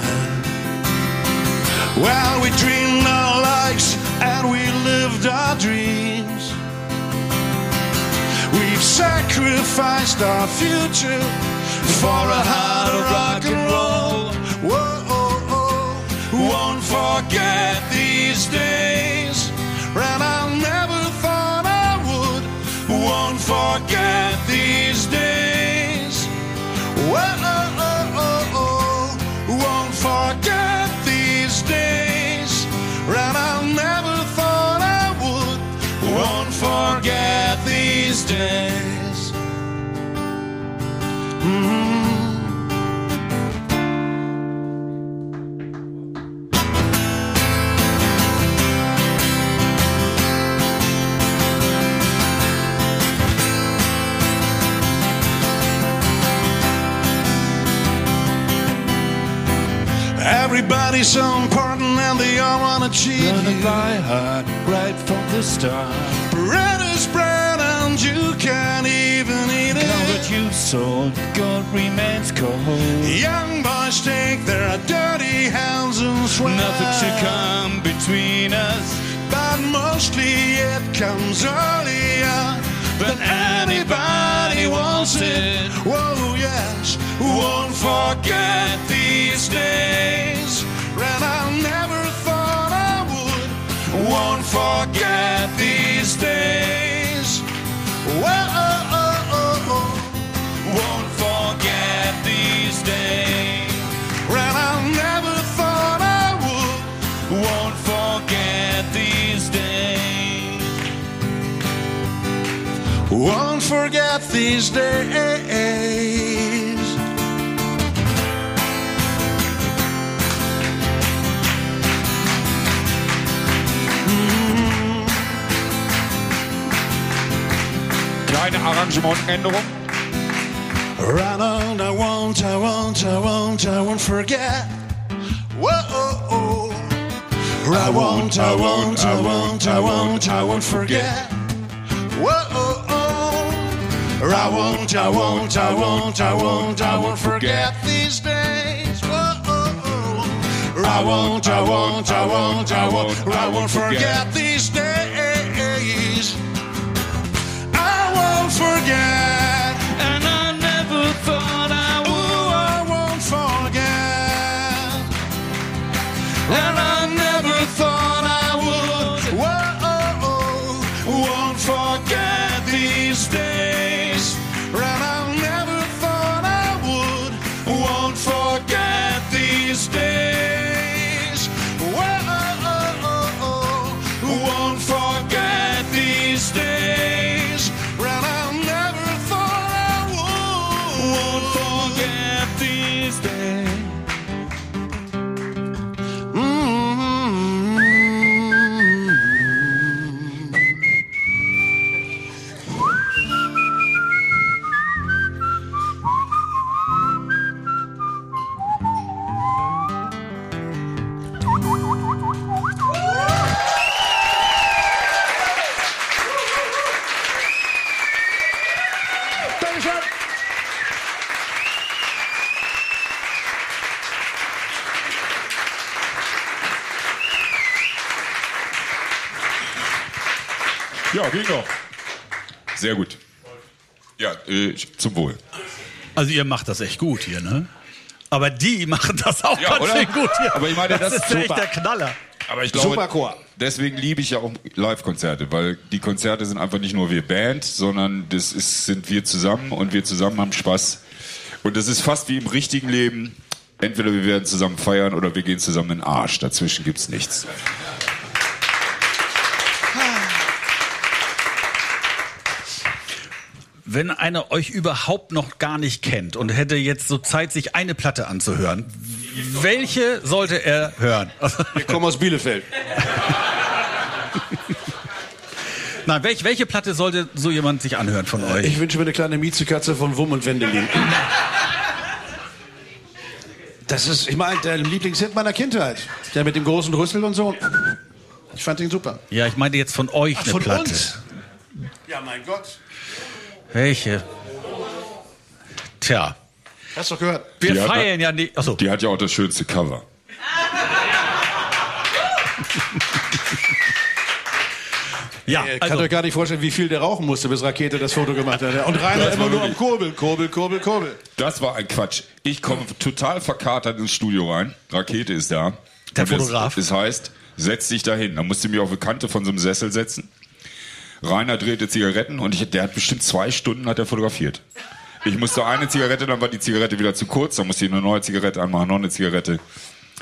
Well, we dreamed our lives and we lived our dreams. We've sacrificed our future for a heart of rock and roll. Whoa, oh, oh. won't forget these days. Mhm. Everybody's so important and they all wanna cheat you. fly hard right from the start. Bread is bread and you can't even eat Now it. that you sold, God remains cold. Young boys take their dirty hands and swear. Nothing should come between us. But mostly it comes earlier than anybody wants it. Whoa, yes, won't forget these days. And I never thought I would. Won't forget these days. Won't forget these days. Kleine Arrangementänderung. Ronald, I won't, I won't, I won't, I won't forget. Whoa, oh, oh. I won't, I won't, I won't, I won't, I won't forget. Whoa, oh, oh. I won't, I won't, I won't, I won't, I won't forget these days. Whoa, oh, oh. I won't, I won't, I won't, I won't, I won't forget these days. Won't Sehr gut. Ja, äh, zum Wohl. Also ihr macht das echt gut hier, ne? Aber die machen das auch Ja, ganz schön gut hier. Aber ich meine, das ist ist echt super. der Knaller. Aber ich glaube, Super Chor. deswegen liebe ich ja auch Live-Konzerte, weil die Konzerte sind einfach nicht nur wir Band, sondern das ist, sind wir zusammen und wir zusammen haben Spaß. Und das ist fast wie im richtigen Leben. Entweder wir werden zusammen feiern oder wir gehen zusammen in den Arsch. Dazwischen gibt's nichts. Wenn einer euch überhaupt noch gar nicht kennt und hätte jetzt so Zeit, sich eine Platte anzuhören, welche sollte er hören? Wir kommen aus Bielefeld. Nein, welch, welche Platte sollte so jemand sich anhören von euch? Ich wünsche mir eine kleine Miezekatze von Wumm und Wendelin. Das ist, ich meine, der Lieblingshit meiner Kindheit. Der mit dem großen Rüssel und so. Ich fand ihn super. Ja, ich meinte jetzt von euch eine von Platte. uns? Ja, mein Gott. Welche? Tja, Hast du doch gehört? wir Die hat- feiern ja nicht. Achso, Die hat ja auch das schönste Cover. ja, Ihr kann also, euch gar nicht vorstellen, wie viel der rauchen musste, bis Rakete das Foto gemacht hat. Und Rainer Das immer war nur am Kurbel, Kurbel, Kurbel, Kurbel. Das war ein Quatsch. Ich komme total verkatert ins Studio rein. Rakete ist da. Der Und das- Fotograf. Das heißt, setz dich dahin. Dann musste ich mich auf eine Kante von so einem Sessel setzen. Rainer drehte Zigaretten und ich, der hat bestimmt zwei Stunden hat er fotografiert. Ich musste eine Zigarette, dann war die Zigarette wieder zu kurz, dann musste ich eine neue Zigarette anmachen, noch eine Zigarette.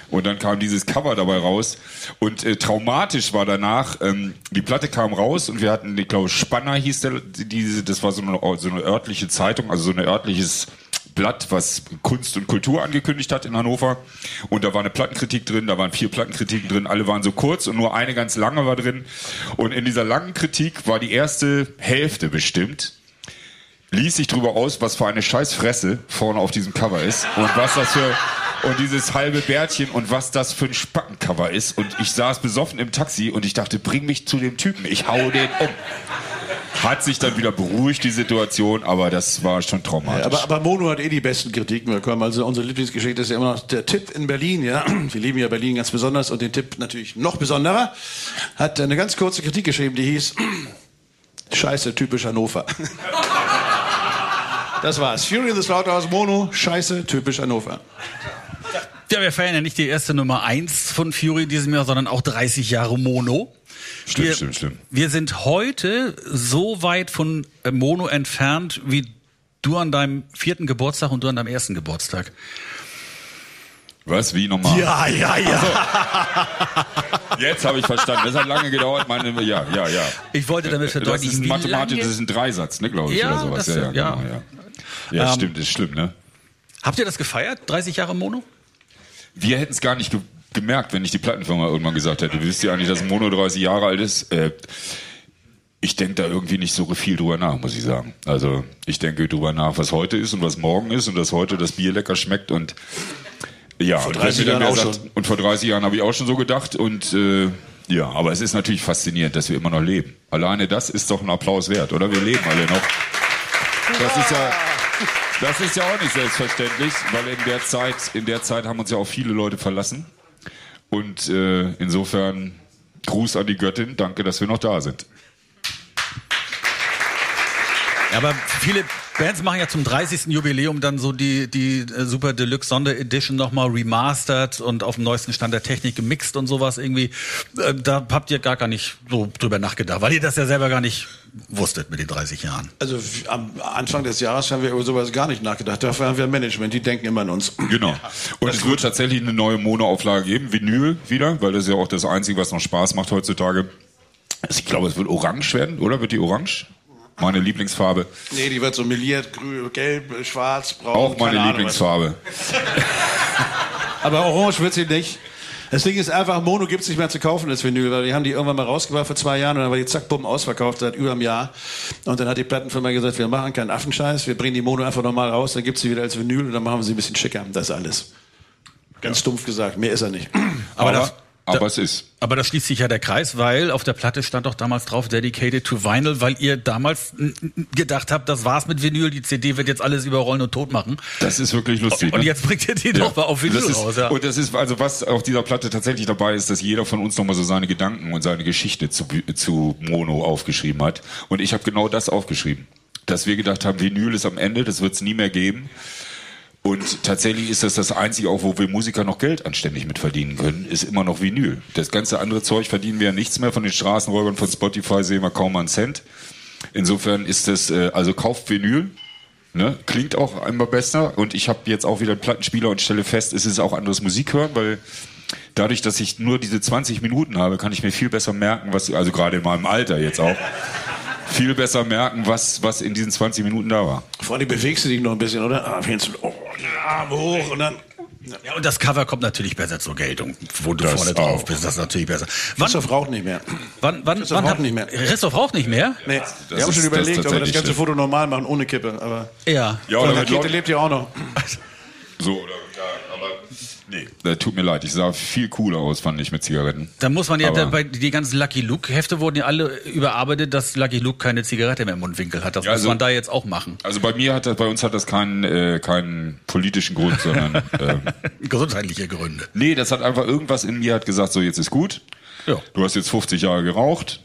Und dann kam dieses Cover dabei raus. Und äh, traumatisch war danach, ähm, die Platte kam raus und wir hatten, ich glaube, Spanner hieß der, diese, das war so eine, so eine örtliche Zeitung, also so ein örtliches Blatt, was Kunst und Kultur angekündigt hat in Hannover. Und da war eine Plattenkritik drin, da waren vier Plattenkritiken drin, alle waren so kurz und nur eine ganz lange war drin. Und in dieser langen Kritik war die erste Hälfte bestimmt ließ sich drüber aus, was für eine Scheißfresse vorne auf diesem Cover ist und was das für und dieses halbe Bärtchen und was das für ein Spackencover ist und ich saß besoffen im Taxi und ich dachte, bring mich zu dem Typen, ich hau den um. Hat sich dann wieder beruhigt die Situation, aber das war schon traumatisch. Aber, aber Mono hat eh die besten Kritiken bekommen. Also unsere Lieblingsgeschichte ist ja immer noch der Tipp in Berlin. Ja, wir lieben ja Berlin ganz besonders und den Tipp natürlich noch besonderer. Hat eine ganz kurze Kritik geschrieben, die hieß Scheiße, typisch Hannover. Das war's. Fury in the Slaughterhouse Mono, Scheiße, typisch Hannover. ja, wir feiern ja nicht die erste Nummer 1 von Fury diesem Jahr, sondern auch 30 Jahre Mono. Stimmt, wir, stimmt, stimmt. Wir sind heute so weit von Mono entfernt, wie du an deinem vierten Geburtstag und du an deinem ersten Geburtstag. was, wie nochmal? ja, ja. Jetzt habe ich verstanden. Das hat lange gedauert. Meine, ja, ja, ja. Ich wollte damit Das verdeutlichen, ist ein wie Mathematisch, das ist ein Dreisatz, ne, glaube ich, Ja, oder sowas. das- ja, ja, ja. genau, ja. Ja, Ähm, stimmt, ist schlimm, ne? Habt ihr das gefeiert? 30 Jahre Mono? Wir hätten es gar nicht ge gemerkt, wenn nicht die Plattenfirma irgendwann gesagt hätte. Wisst ihr eigentlich, dass Mono 30 Jahre alt ist? Äh, ich denke da irgendwie nicht so viel drüber nach, muss ich sagen. Also ich denke drüber nach, was heute ist und was morgen ist und dass heute das Bier lecker schmeckt und ja, Vor und 30 wenn mir dann Jahren auch sagt- und vor 30 Jahren habe ich auch schon so gedacht und äh, ja, aber es ist natürlich faszinierend, dass wir immer noch leben. Alleine das ist doch ein Applaus wert, oder? Wir leben alle noch. Das ist ja, das ist ja auch nicht selbstverständlich, weil in der Zeit, in der Zeit haben uns ja auch viele Leute verlassen. Und äh, insofern Gruß an die Göttin, danke, dass wir noch da sind. Aber viele Bands machen ja zum 30. Jubiläum dann so die, die äh, Super Deluxe Sonderedition nochmal remastered und auf dem neuesten Stand der Technik gemixt und sowas irgendwie. Äh, Da habt ihr gar, gar nicht so drüber nachgedacht, weil ihr das ja selber gar nicht wusstet mit den 30 Jahren. Also am Anfang des Jahres haben wir über sowas gar nicht nachgedacht. Dafür haben wir ein Management, die denken immer an uns. Genau. Und es wird tatsächlich eine neue Mono-Auflage geben, Vinyl wieder, weil das ist ja auch das Einzige, was noch Spaß macht heutzutage. Ich glaube, es wird orange werden, oder? Wird die orange? Meine Lieblingsfarbe. Nee, die wird so meliert, grün, gelb, schwarz, braun. Auch meine Ahnung Lieblingsfarbe. Aber orange wird sie nicht. Das Ding ist einfach, Mono gibt's nicht mehr zu kaufen, das Vinyl, weil die haben die irgendwann mal rausgebracht vor zwei Jahren und dann war die zack, bumm, ausverkauft seit über einem Jahr. Und dann hat die Plattenfirma gesagt, wir machen keinen Affenscheiß, wir bringen die Mono einfach nochmal raus, dann gibt's sie wieder als Vinyl und dann machen wir sie ein bisschen schicker. Das ist alles. Ganz stumpf gesagt, mehr ist er nicht. Aber, Aber- das, Aber Da- es ist. Aber da schließt sich ja der Kreis, weil auf der Platte stand doch damals drauf Dedicated to Vinyl, weil ihr damals gedacht habt, das war's mit Vinyl, die CD wird jetzt alles überrollen und tot machen. Das ist wirklich lustig. Und ne? jetzt bringt ihr die doch mal auf Vinyl das ist, raus. Ja. Und das ist, also was auf dieser Platte tatsächlich dabei ist, dass jeder von uns nochmal so seine Gedanken und seine Geschichte zu, zu Mono aufgeschrieben hat. Und ich habe genau das aufgeschrieben. Dass wir gedacht haben, Vinyl ist am Ende, das wird es nie mehr geben. Und tatsächlich ist das das Einzige, auch wo wir Musiker noch Geld anständig mit verdienen können, ist immer noch Vinyl. Das ganze andere Zeug verdienen wir ja nichts mehr. Von den Straßenräubern von Spotify sehen wir kaum einen Cent. Insofern ist das, äh, also kauft Vinyl, Ne? Klingt auch immer besser und ich habe jetzt auch wieder einen Plattenspieler und stelle fest, es ist auch anderes Musik hören, weil dadurch, dass ich nur diese 20 Minuten habe, kann ich mir viel besser merken, was, also gerade in meinem Alter jetzt auch, viel besser merken, was, was in diesen 20 Minuten da war. Vor allem bewegst du dich noch ein bisschen, oder? Ah, oh, Arm hoch und dann. Ja, und das Cover kommt natürlich besser zur Geltung, wo du Das vorne drauf auch. bist. Das ist natürlich besser. Wann, Christoph raucht nicht mehr. wann, wann, Christoph wann raucht nicht mehr. Christoph raucht nicht mehr? Nee, Das wir haben schon das überlegt, ob wir das ganze. Foto normal machen, ohne Kippe. Aber Ja. Ja, oder Rakete lebt ja auch noch. so, oder, ja, aber nee. Das tut mir leid, ich sah viel cooler aus, fand ich, mit Zigaretten. Da muss man ja, da, bei, die ganzen Lucky Luke-Hefte wurden ja alle überarbeitet, dass Lucky Luke keine Zigarette mehr im Mundwinkel hat. Das Ja, muss also- man da jetzt auch machen. Also bei mir hat das, bei uns hat das keinen, äh, keinen politischen Grund, sondern ähm, Gesundheitliche Gründe. nee, das hat einfach irgendwas in mir hat gesagt, so jetzt ist gut. Ja. Du hast jetzt 50 Jahre geraucht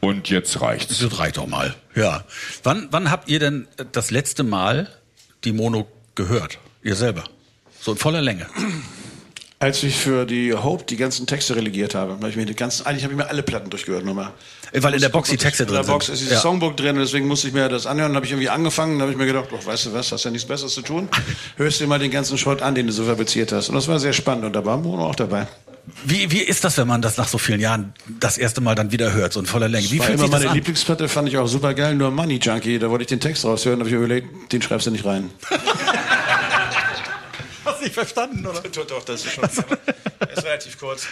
und jetzt reicht's. Das reicht doch mal. Ja. Wann, wann habt ihr denn das letzte Mal die Mono gehört? Ihr selber? So in voller Länge. Als ich für die Hope die ganzen Texte relegiert habe, habe ich mir die ganzen, eigentlich habe ich mir alle Platten durchgehört nochmal. Weil in der Box die Texte In drin der Box sind. ist dieses Ja. Songbook drin, deswegen musste ich mir das anhören. Dann habe ich irgendwie angefangen, dann habe ich mir gedacht, doch, weißt du was, hast ja nichts Besseres zu tun. Hörst dir mal den ganzen Schrott an, den du so fabriziert hast. Und das war sehr spannend und da war Mono auch dabei. Wie, wie ist das, wenn man das nach so vielen Jahren das erste Mal dann wieder hört, so in voller Länge? Wie war fühlt immer das meine an? Lieblingsplatte, fand ich auch super geil, nur Money Junkie. Da wollte ich den Text raushören, habe ich überlegt, den schreibst du nicht rein. Hast nicht verstanden, oder? Doch, doch, das ist schon. ist relativ kurz.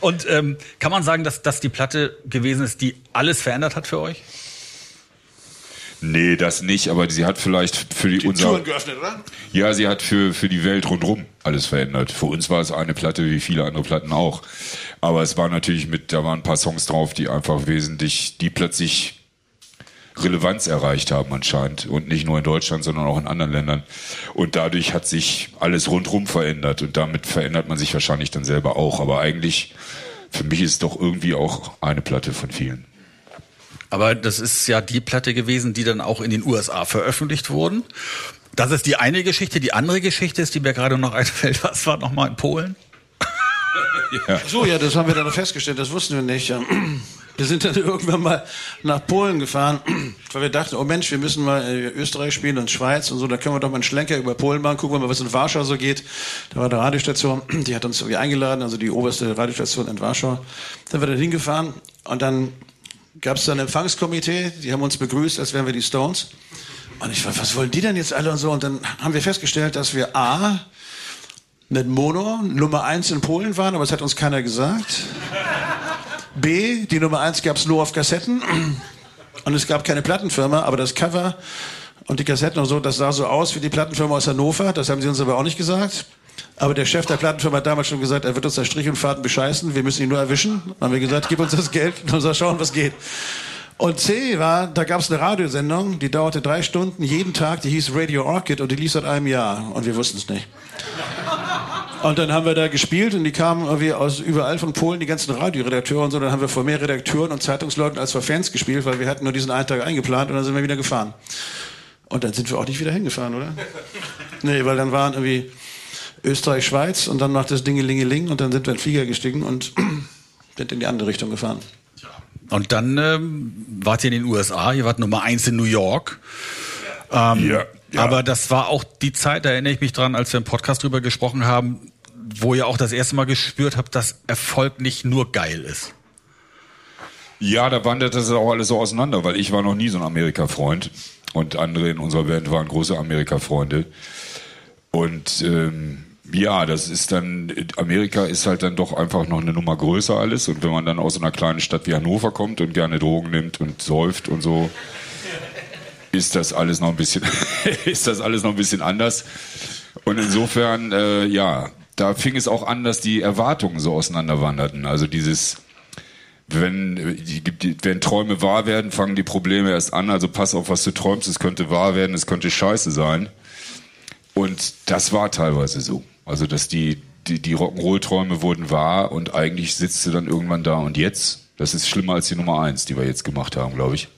Und ähm, kann man sagen, dass das die Platte gewesen ist, die alles verändert hat für euch? Nee, das nicht, aber sie hat vielleicht für die, Die unser, Touren geöffnet, oder? Ja, sie hat für, für die Welt rundherum alles verändert. Für uns war es eine Platte wie viele andere Platten auch. Aber es war natürlich mit, da waren ein paar Songs drauf, die einfach wesentlich, die plötzlich Relevanz erreicht haben anscheinend. Und nicht nur in Deutschland, sondern auch in anderen Ländern. Und dadurch hat sich alles rundherum verändert. Und damit verändert man sich wahrscheinlich dann selber auch. Aber eigentlich, für mich ist es doch irgendwie auch eine Platte von vielen. Aber das ist ja die Platte gewesen, die dann auch in den USA veröffentlicht wurden. Das ist die eine Geschichte. Die andere Geschichte ist, die mir gerade noch einfällt, was war nochmal in Polen? So, ja, das haben wir dann festgestellt, das wussten wir nicht. Wir sind dann irgendwann mal nach Polen gefahren, weil wir dachten, oh Mensch, wir müssen mal äh, Österreich spielen und Schweiz und so, da können wir doch mal einen Schlenker über Polen machen, gucken wir mal, was in Warschau so geht. Da war eine Radiostation, die hat uns irgendwie eingeladen, also die oberste Radiostation in Warschau. Dann sind wir da hingefahren und dann gab es da ein Empfangskomitee, die haben uns begrüßt, als wären wir die Stones. Und ich war, was wollen die denn jetzt alle und so? Und dann haben wir festgestellt, dass wir A, mit Mono Nummer eins in Polen waren, aber das hat uns keiner gesagt. B, die Nummer eins gab es nur auf Kassetten und es gab keine Plattenfirma, aber das Cover und die Kassetten und so, das sah so aus wie die Plattenfirma aus Hannover, das haben sie uns aber auch nicht gesagt. Aber der Chef der Plattenfirma hat damals schon gesagt, er wird uns da Strich und Faden bescheißen, wir müssen ihn nur erwischen. Dann haben wir gesagt, gib uns das Geld und dann schauen, was geht. Und C war, da gab es eine Radiosendung, die dauerte drei Stunden jeden Tag, die hieß Radio Orchid und die lief seit einem Jahr und wir wussten es nicht. Und dann haben wir da gespielt und die kamen irgendwie aus überall von Polen, die ganzen Radioredakteure und so. Dann haben wir vor mehr Redakteuren und Zeitungsleuten als vor Fans gespielt, weil wir hatten nur diesen einen Tag eingeplant und dann sind wir wieder gefahren. Und dann sind wir auch nicht wieder hingefahren, oder? Nee, weil dann waren irgendwie Österreich, Schweiz und dann macht das Dingelingeling und dann sind wir in den Flieger gestiegen und sind in die andere Richtung gefahren. Und dann ähm, wart ihr in den USA, ihr wart Nummer eins in New York. Ähm, Ja, ja. Aber das war auch die Zeit, da erinnere ich mich dran, als wir im Podcast drüber gesprochen haben, wo ihr auch das erste Mal gespürt habt, dass Erfolg nicht nur geil ist. Ja, da wandert das auch alles so auseinander, weil ich war noch nie so ein Amerika-Freund und andere in unserer Band waren große Amerika-Freunde. Und ähm, ja, das ist dann, Amerika ist halt dann doch einfach noch eine Nummer größer alles. Und wenn man dann aus einer kleinen Stadt wie Hannover kommt und gerne Drogen nimmt und säuft und so, ist das alles noch ein bisschen, ist das alles noch ein bisschen anders. Und insofern, äh, ja, da fing es auch an, dass die Erwartungen so auseinanderwanderten. Also dieses, wenn, wenn Träume wahr werden, fangen die Probleme erst an. Also pass auf, was du träumst. Es könnte wahr werden, es könnte scheiße sein. Und das war teilweise so. Also, dass die, die, die Rock'n'Roll-Träume wurden wahr und eigentlich sitzt du dann irgendwann da und jetzt. Das ist schlimmer als die Nummer eins, die wir jetzt gemacht haben, glaube ich.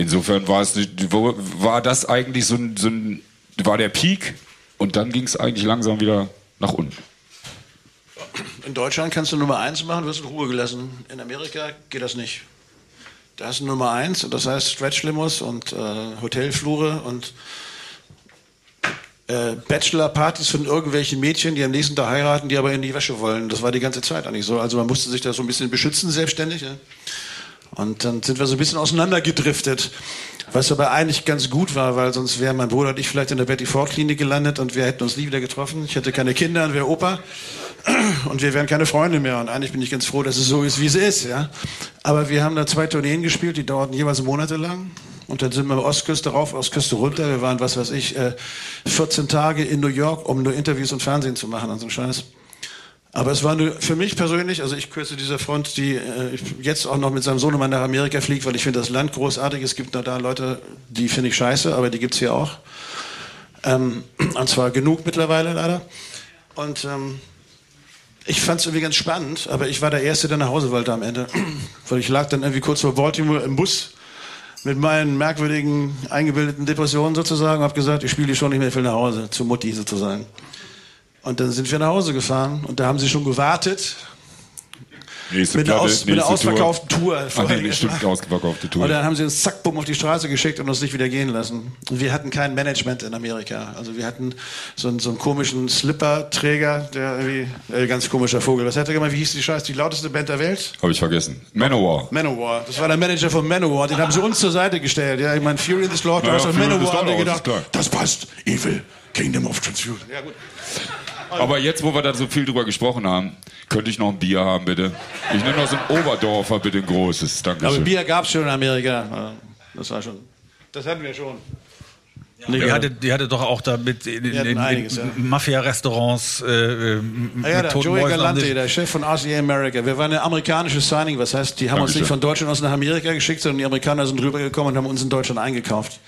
Insofern war es, war das eigentlich so ein, so ein war der Peak und dann ging es eigentlich langsam wieder nach unten. In Deutschland kannst du Nummer eins machen, wirst in Ruhe gelassen. In Amerika geht das nicht. Da du Nummer eins und das heißt Stretch-Limos und äh, Hotelflure und äh, Bachelor-Partys von irgendwelchen Mädchen, die am nächsten Tag heiraten, die aber in die Wäsche wollen. Das war die ganze Zeit eigentlich so. Also man musste sich da so ein bisschen beschützen selbstständig. Ja? Und dann sind wir so ein bisschen auseinandergedriftet. Was aber eigentlich ganz gut war, weil sonst wären mein Bruder und ich vielleicht in der Betty Ford Klinik gelandet und wir hätten uns nie wieder getroffen. Ich hätte keine Kinder und wäre Opa. Und wir wären keine Freunde mehr. Und eigentlich bin ich ganz froh, dass es so ist, wie es ist. Ja? Aber wir haben da zwei Tourneen gespielt, die dauerten jeweils monatelang. Und dann sind wir Ostküste rauf, Ostküste runter. Wir waren, was weiß ich, 14 äh, Tage in New York, um nur Interviews und Fernsehen zu machen und so Scheiß. Aber es war nur für mich persönlich, also ich kürze dieser Front, die äh, jetzt auch noch mit seinem Sohnemann nach Amerika fliegt, weil ich finde das Land großartig. Es gibt da Leute, die finde ich scheiße, aber die gibt's hier auch. Ähm, und zwar genug mittlerweile leider. Und ähm, ich fand es irgendwie ganz spannend, aber ich war der Erste, der nach Hause wollte am Ende. weil ich lag dann irgendwie kurz vor Baltimore im Bus mit meinen merkwürdigen, eingebildeten Depressionen sozusagen und habe gesagt, ich spiele die schon nicht mehr, ich nach Hause, zu Mutti sozusagen. Und dann sind wir nach Hause gefahren und da haben sie schon gewartet. Nächste mit, Platte, einer, aus, mit einer ausverkauften Tour. Tour Ach, nee, stimmt, ausverkaufte Tour. Und dann haben sie uns zack, bumm auf die Straße geschickt und uns nicht wieder gehen lassen. Und wir hatten kein Management in Amerika. Also wir hatten so einen, so einen komischen Slipper-Träger, der irgendwie, äh, ganz komischer Vogel. Was hat er gemacht? Wie hieß die Scheiße? Die lauteste Band der Welt? Habe ich vergessen. Manowar. Manowar. Das war der Manager von Manowar. Den haben sie uns zur Seite gestellt. Ja, ich meine, Fury in the Slaughter, ja, Manowar. Haben wir gedacht, das passt. Evil. Kingdom of Transfusion. Ja, gut. Aber jetzt, wo wir da so viel drüber gesprochen haben, könnte ich noch ein Bier haben, bitte. Ich nehme noch so ein Oberdorfer, bitte ein großes. Danke Aber Bier gab es schon in Amerika. Das war schon. Das hatten wir schon. Ja, die, hatte, die hatte doch auch da mit in, in, in, in ja. Mafia-Restaurants äh, äh ah ja, der Joey Galante, der Chef von RCA America. Wir waren eine amerikanische Signing, was heißt, die haben Dankeschön. uns nicht von Deutschland aus nach Amerika geschickt, sondern die Amerikaner sind rübergekommen und haben uns in Deutschland eingekauft.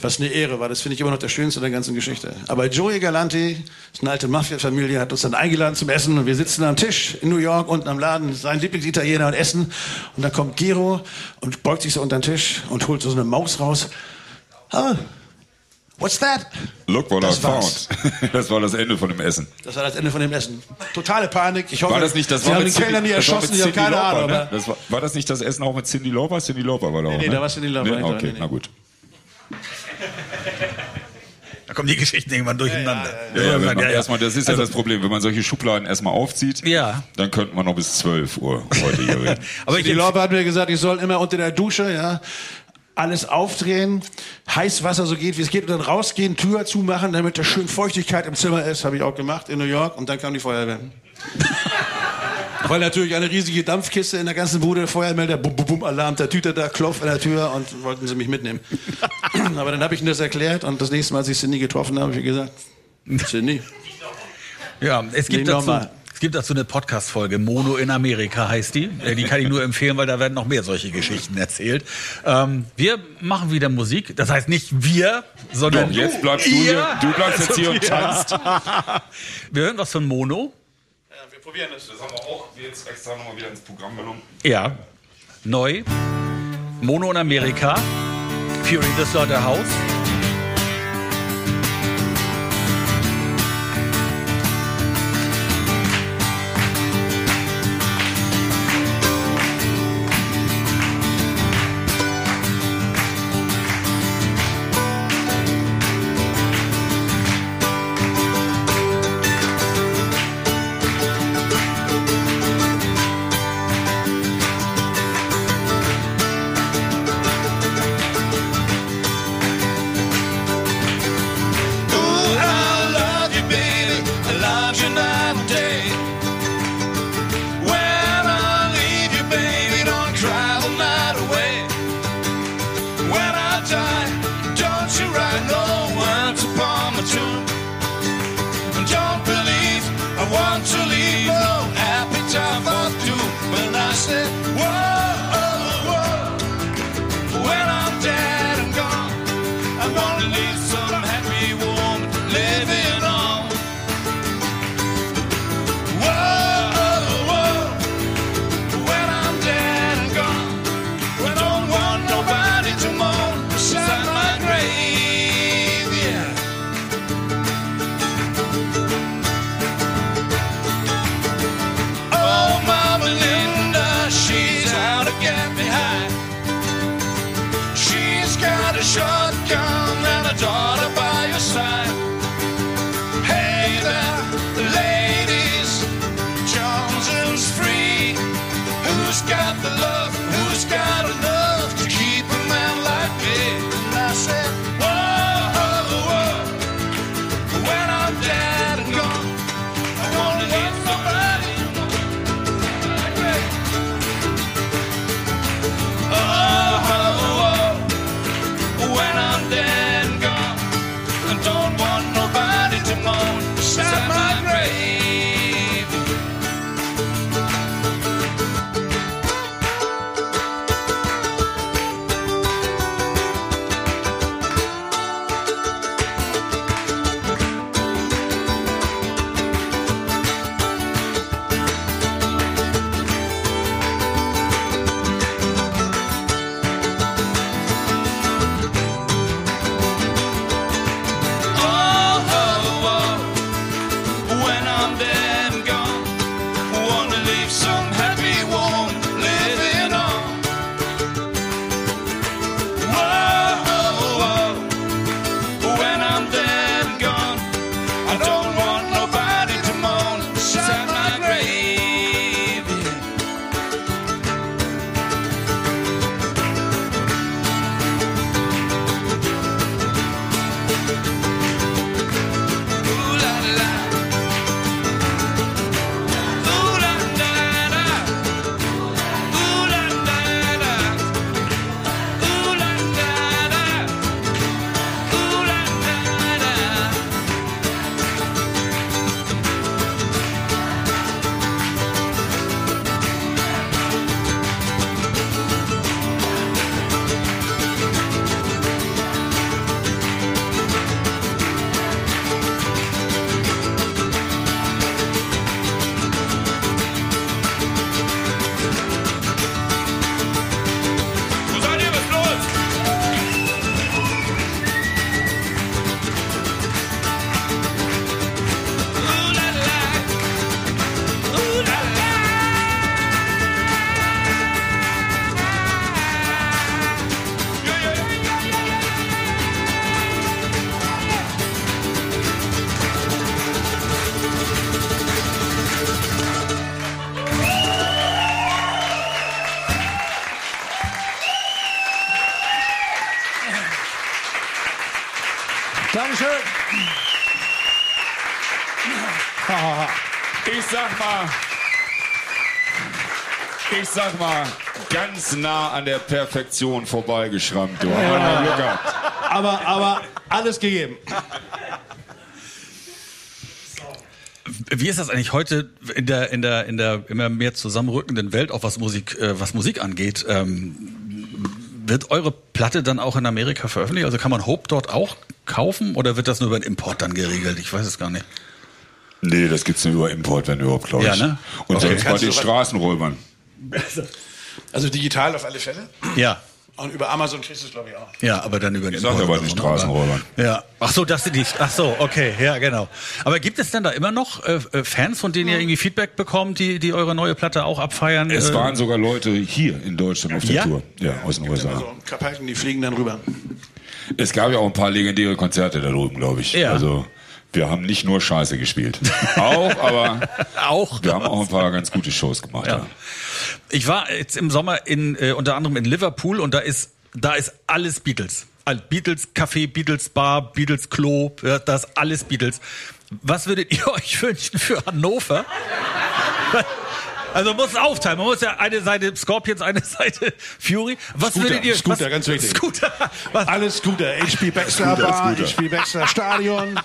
Was eine Ehre war, das finde ich immer noch das Schönste der ganzen Geschichte. Aber Joey Galante, ist eine alte Mafia-Familie, hat uns dann eingeladen zum Essen und wir sitzen am Tisch in New York unten am Laden, sein Lieblingsitaliener und essen und dann kommt Gero und beugt sich so unter den Tisch und holt so eine Maus raus. Ah, What's that? Look what das I war's. found. Das war das Ende von dem Essen. Das war das Ende von dem Essen. Totale Panik. Ich hoffe, war das nicht, das Sie war haben den Kellner nie erschossen, ich habe keine Lauper, Ahnung. Ne? Das war, war, das nicht das Essen auch mit Cindy Lauper? Cindy Lauper war da auch, Nee, nee ne? da war Cindy Lauper. Nee? Okay, na gut. Da kommen die Geschichten irgendwann durcheinander. Ja, ja, ja, ja erstmal, das ist also, ja das Problem, wenn man solche Schubladen erstmal aufzieht, ja. dann könnten wir noch bis 12 Uhr heute hier reden. Aber die Lauper hat mir gesagt, ich soll immer unter der Dusche, ja, alles aufdrehen, Heißwasser so geht, wie es geht, und dann rausgehen, Tür zumachen, damit da schön Feuchtigkeit im Zimmer ist. Habe ich auch gemacht in New York. Und dann kam die Feuerwehr. Weil natürlich eine riesige Dampfkiste in der ganzen Bude, Feuermelder, bum, bum, bum, Alarm, der Tüter da, Klopf an der Tür und wollten sie mich mitnehmen. Aber dann habe ich ihnen das erklärt und das nächste Mal, als ich Cindy getroffen habe, habe ich gesagt, Cindy. Ja, es gibt dazu, es gibt dazu eine Podcast-Folge, Mono in Amerika heißt die. Äh, die kann ich nur empfehlen, weil da werden noch mehr solche Geschichten erzählt. Ähm, wir machen wieder Musik. Das heißt nicht wir, sondern. Doch, jetzt bleibst du hier. Du bleibst jetzt hier und tanzt. wir hören was von Mono. Ja, wir probieren es. Das haben wir auch jetzt extra nochmal wieder ins Programm genommen. Ja. Neu. Mono in Amerika. Fury the Slaughterhouse. leave Dodging dead. Sag mal, ich sag mal, ganz nah an der Perfektion vorbeigeschrammt. Du wir Glück gehabt. Aber, aber alles gegeben. Wie ist das eigentlich heute in der in der in der immer mehr zusammenrückenden Welt, auch was Musik äh, was Musik angeht? Ähm, wird eure Platte dann auch in Amerika veröffentlicht? Also kann man Hope dort auch kaufen oder wird das nur über den Import dann geregelt? Ich weiß es gar nicht. Nee, das gibt's nur über Import, wenn überhaupt, glaube ich. Ja, ne? Und Okay. sonst bei den Straßenräubern. Also digital auf alle Fälle. Ja. Und über Amazon kriegst du es, glaube ich, auch. Ja, aber dann über den Ich sag ja Import bei oder den so, ne? Straßenräubern. Ja. Ach so, das sind die. Ach so, okay, ja, genau. Aber gibt es denn da immer noch äh, äh, Fans, von denen ihr irgendwie Feedback bekommt, die die eure neue Platte auch abfeiern? Es Äh, waren sogar Leute hier in Deutschland auf der Ja? Tour. Ja, aus den USA. Also Kapalken, die fliegen dann rüber. Es gab ja auch ein paar legendäre Konzerte da drüben, glaube ich. Ja. Also wir haben nicht nur Scheiße gespielt. auch, aber auch. wir haben auch ein paar ganz gute Shows gemacht. Ja. Ja. Ich war jetzt im Sommer in äh, unter anderem in Liverpool und da ist da ist alles Beatles. All- Beatles Café, Beatles Bar, Beatles Klo, ja, das alles Beatles. Was würdet ihr euch wünschen für Hannover? Also man muss es aufteilen. Man muss ja eine Seite Scorpions, eine Seite Fury. Was Scooter, würdet ihr? Scooter, was, ganz wichtig. Scooter. Was, Alles Scooter. HP Baxter Scooter, Bar, Scooter. HP Baxter Stadion.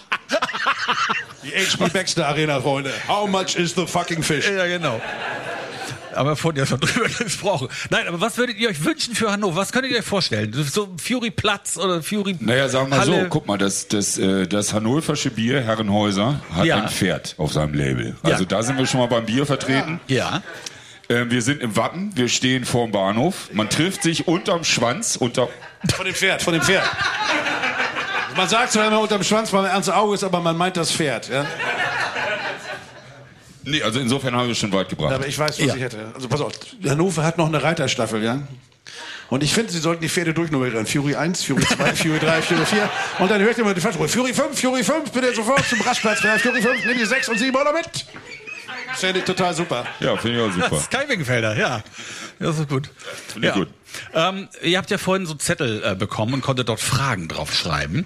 Die HP Baxter Arena, Freunde. How much is the fucking fish? ja, genau. Haben wir vorhin ja schon drüber gesprochen. Nein, aber was würdet ihr euch wünschen für Hannover? Was könntet ihr euch vorstellen? So Fury Platz oder Fury Naja, sagen wir so, Halle? guck mal, das, das, äh, das hannoversche Bier Herrenhäuser hat Ja. ein Pferd auf seinem Label. Ja. Also da sind wir schon mal beim Bier vertreten. Ja. Äh, wir sind im Wappen, wir stehen vorm Bahnhof. Man trifft sich unterm Schwanz, unter... Von dem Pferd, von dem Pferd. Man sagt zwar immer unterm Schwanz, weil man ernst Auge ist, aber man meint das Pferd. Ja? Nee, also insofern haben wir es schon weit gebracht. Aber ich weiß, was Ja. ich hätte. Also pass auf, Hannover hat noch eine Reiterstaffel, ja? Und ich finde, sie sollten die Pferde durchnummerieren. Fury 1, Fury 2, Fury 3, Fury 4. Und dann hört ihr mal die Falschruhe. Fury 5, Fury 5, bitte sofort zum Rastplatz. Fury 5, nimm die 6 und 7 oder mit. Das finde ich total super. Ja, finde ich auch super. Kai Wingenfelder, ja. Das ist gut. Finde ich gut. Ähm, ihr habt ja vorhin so Zettel äh, bekommen und konntet dort Fragen draufschreiben.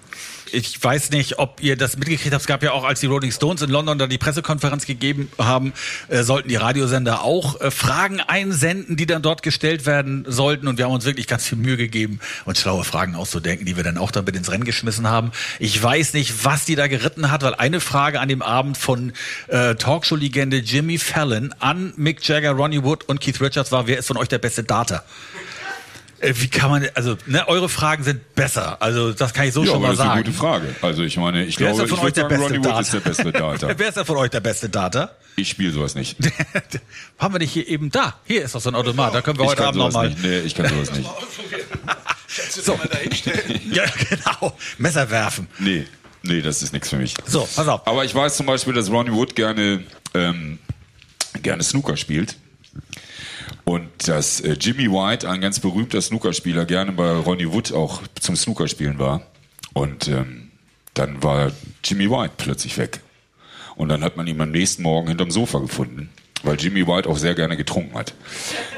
Ich weiß nicht, ob ihr das mitgekriegt habt. Es gab ja auch, als die Rolling Stones in London da die Pressekonferenz gegeben haben, äh, sollten die Radiosender auch äh, Fragen einsenden, die dann dort gestellt werden sollten. Und wir haben uns wirklich ganz viel Mühe gegeben, uns schlaue Fragen auszudenken, die wir dann auch damit ins Rennen geschmissen haben. Ich weiß nicht, was die da geritten hat, weil eine Frage an dem Abend von äh, Talkshow-Legende Jimmy Fallon an Mick Jagger, Ronnie Wood und Keith Richards war, wer ist von euch der beste Data? Äh, Wie kann man, also, ne, eure Fragen sind besser. Also, das kann ich so Ja, schon aber mal das ist eine sagen. gute Frage. Also ich meine, ich Wer ist glaube, denn ich von euch würde der sagen, beste Ronnie Data? Wood ist der beste Data. Wer ist denn von euch der beste Data? Ich spiele sowas nicht. Haben wir nicht hier eben da? Hier ist doch so ein Automat. Da können wir Ich heute Abend nochmal. Nee, ich kann sowas nicht. So. Ja, genau. Messer werfen. Nee, nee, das ist nichts für mich. So, pass auf. Aber ich weiß zum Beispiel, dass Ronnie Wood gerne, ähm, gerne Snooker spielt. Und dass äh, Jimmy White, ein ganz berühmter Snookerspieler, gerne bei Ronnie Wood auch zum Snookerspielen war. Und ähm, dann war Jimmy White plötzlich weg. Und dann hat man ihn am nächsten Morgen hinterm Sofa gefunden, weil Jimmy White auch sehr gerne getrunken hat.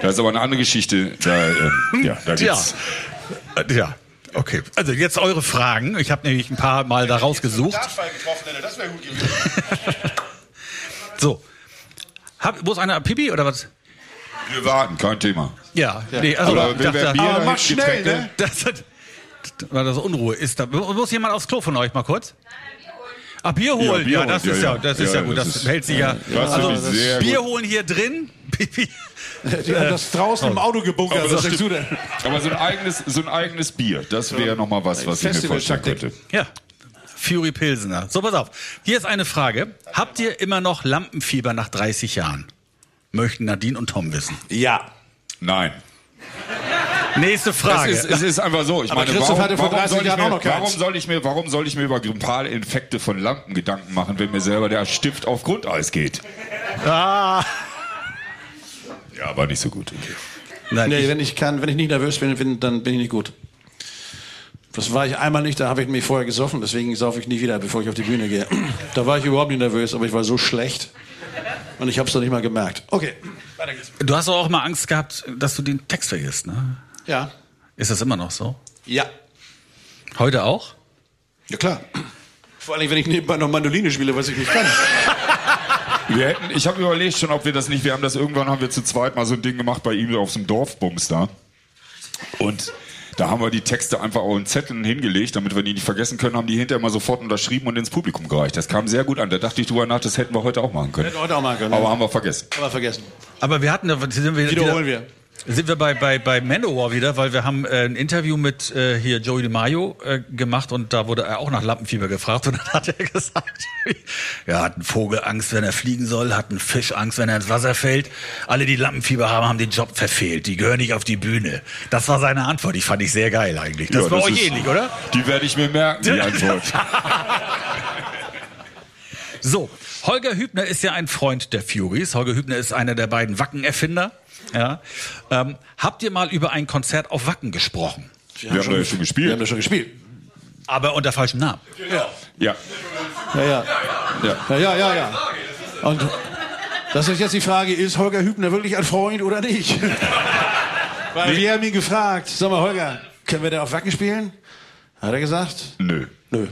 Das ist aber eine andere Geschichte. Da, ähm, ja, da Ja. gibt's Äh, Ja. Okay. Also jetzt eure Fragen. Ich habe nämlich ein paar Mal da rausgesucht. Dartfall getroffen hätte, das wäre gut gewesen. So. Hab, wo ist einer? Pipi oder was? Wir warten, kein Thema. Ja. Nee, also Aber ich dachte, Bier Aber da mach schnell, Getränke? ne? Das, weil das Unruhe ist da. Muss jemand aufs Klo von euch mal kurz? Ah, Bier holen. Ja, Ja, Bier holen, das ja, ist ja, ja. das ist ja, Ja, gut. das Das, ist- hält sich ja. Das also Bier gut. holen hier drin. Die haben das draußen im Auto gebunkert. Aber Was das du denn? Aber so ein eigenes, so ein eigenes Bier, das wäre noch mal was, was ich mir vorstellen könnte. Ja. Fury Pilsener. So, pass auf. Hier ist eine Frage. Habt ihr immer noch Lampenfieber nach 30 Jahren? Möchten Nadine und Tom wissen. Ja. Nein. Nächste Es Frage. ist, es ist einfach so. Ich Aber meine, Christoph warum, warum, 30 soll ich mir, auch noch keins. warum soll ich mir, warum soll ich mir über grippale Infekte von Lampen Gedanken machen, wenn mir selber der Stift auf Grundeis geht? ah. Ja, war nicht so gut. Okay. Nein, Nee, ich, wenn ich kann, wenn ich nicht nervös bin, bin, dann bin ich nicht gut. Das war ich einmal nicht, da habe ich mich vorher gesoffen, deswegen saufe ich nie wieder, bevor ich auf die Bühne gehe. Da war ich überhaupt nicht nervös, aber ich war so schlecht und ich habe es noch nicht mal gemerkt. Okay, weiter geht's. du hast doch auch mal Angst gehabt, dass du den Text vergisst, ne? Ja. Ist das immer noch so? Ja. Heute auch? Ja klar. Vor allem, wenn ich nebenbei noch Mandoline spiele, was ich nicht kann. Wir hätten, ich habe überlegt schon, ob wir das nicht, wir haben das irgendwann, haben wir zu zweit mal so ein Ding gemacht bei ihm auf so einem Dorfbums da. Und da haben wir die Texte einfach auf einen Zettel hingelegt, damit wir die nicht vergessen können, haben die hinterher mal sofort unterschrieben und ins Publikum gereicht. Das kam sehr gut an. Da dachte ich drüber nach, das hätten wir heute auch machen können. Hätten wir heute auch machen können, Aber ja. haben wir vergessen. Aber vergessen. Aber wir hatten, da sind wir Wiederholen wieder, wir. Sind wir bei, bei, bei Manowar wieder, weil wir haben äh, ein Interview mit äh, hier Joey DeMaio äh, gemacht und da wurde er auch nach Lampenfieber gefragt und dann hat er gesagt, ja, hat ein Vogel Angst, wenn er fliegen soll, hat ein Fisch Angst, wenn er ins Wasser fällt. Alle, die Lampenfieber haben, haben den Job verfehlt. Die gehören nicht auf die Bühne. Das war seine Antwort. Ich fand ich sehr geil eigentlich. Das Ja, war das euch ähnlich, oder? Die werde ich mir merken, die Antwort. So, Holger Hübner ist ja ein Freund der Furies. Holger Hübner ist einer der beiden Wacken-Erfinder. Ja. Ähm, habt ihr mal über ein Konzert auf Wacken gesprochen? Wir haben da ja schon Wir haben gespielt. das schon gespielt. Aber unter falschem Namen. Ja. Ja, ja. ja. Ja, ja, ja, ja. Und das ist jetzt die Frage, ist Holger Hübner wirklich ein Freund oder nicht? Weil wir haben ihn gefragt, sag mal Holger, können wir da auf Wacken spielen? Hat er gesagt? Nö. Nö.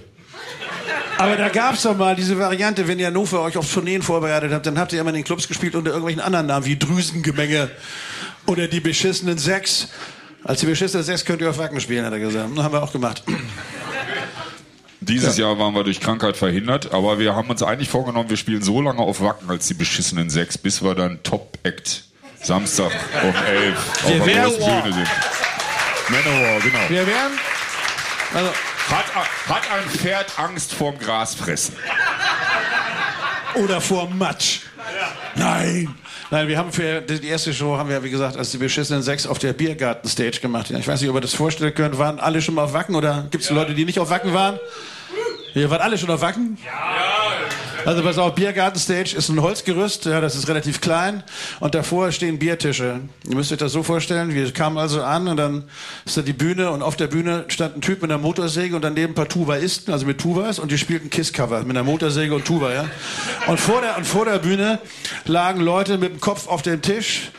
Aber da gab's doch mal diese Variante, wenn ihr Hannover euch auf Tourneen vorbereitet habt, dann habt ihr immer in den Clubs gespielt unter irgendwelchen anderen Namen, wie Drüsengemenge oder die beschissenen Sechs. Als die beschissenen Sechs könnt ihr auf Wacken spielen, hat er gesagt. Das haben wir auch gemacht. Dieses Jahr waren wir durch Krankheit verhindert, aber wir haben uns eigentlich vorgenommen, wir spielen so lange auf Wacken als die beschissenen sechs, bis wir dann Top-Act Samstag um 11 auf der großen Bühne sind. Manowar, genau. Wir werden. Also, Hat, hat ein Pferd Angst vorm Grasfressen? oder vor Matsch. Nein. Nein, wir haben für die erste Show haben wir, wie gesagt, als die beschissenen Sechs auf der Biergarten-Stage gemacht. Ja, Ich weiß nicht, ob ihr das vorstellen könnt. Waren alle schon mal auf Wacken oder gibt es Leute, die nicht auf Wacken waren? Ihr wart alle schon auf Wacken? Also pass auf, Biergarten-Stage ist ein Holzgerüst, ja, das ist relativ klein und davor stehen Biertische. Ihr müsst euch das so vorstellen, wir kamen also an und dann ist da die Bühne und auf der Bühne stand ein Typ mit einer Motorsäge und daneben ein paar Tubaisten, also mit Tubas und die spielten Kiss-Cover mit einer Motorsäge und Tuba, ja. Und vor der, und vor der Bühne lagen Leute mit dem Kopf auf dem Tisch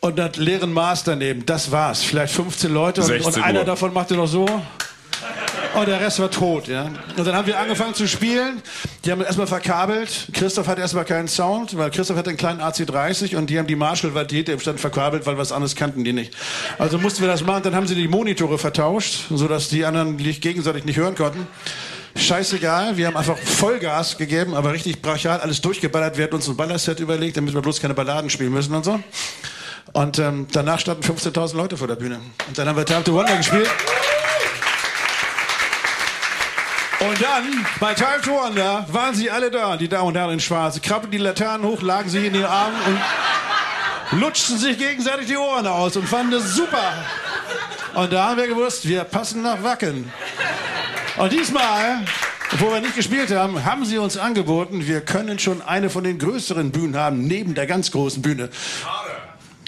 und das leeren Maß daneben. Das war's. Vielleicht 15 Leute und, 16 und einer davon machte noch so. Und der Rest war tot, ja. Und dann haben wir angefangen zu spielen. Die haben erstmal verkabelt. Christoph hatte erstmal keinen Sound, weil Christoph hatte einen kleinen AC30 und die haben die Marshall-Valtete im Stand verkabelt, weil was anderes kannten die nicht. Also mussten wir das machen. Dann haben sie die Monitore vertauscht, sodass die anderen sich gegenseitig nicht hören konnten. Scheißegal, wir haben einfach Vollgas gegeben, aber richtig brachial alles durchgeballert. Wir hatten uns ein Ballerset überlegt, damit wir bloß keine Balladen spielen müssen und so. Und ähm, danach standen 15.000 Leute vor der Bühne. Und dann haben wir Time to Wonder gespielt. Und dann, bei Time to Wonder, waren sie alle da, die Damen und Herren in Schwarz. Sie krabbelten die Laternen hoch, lagen sich in den Armen und lutschten sich gegenseitig die Ohren aus und fanden es super. Und da haben wir gewusst, wir passen nach Wacken. Und diesmal, obwohl wir nicht gespielt haben, haben sie uns angeboten, wir können schon eine von den größeren Bühnen haben, neben der ganz großen Bühne.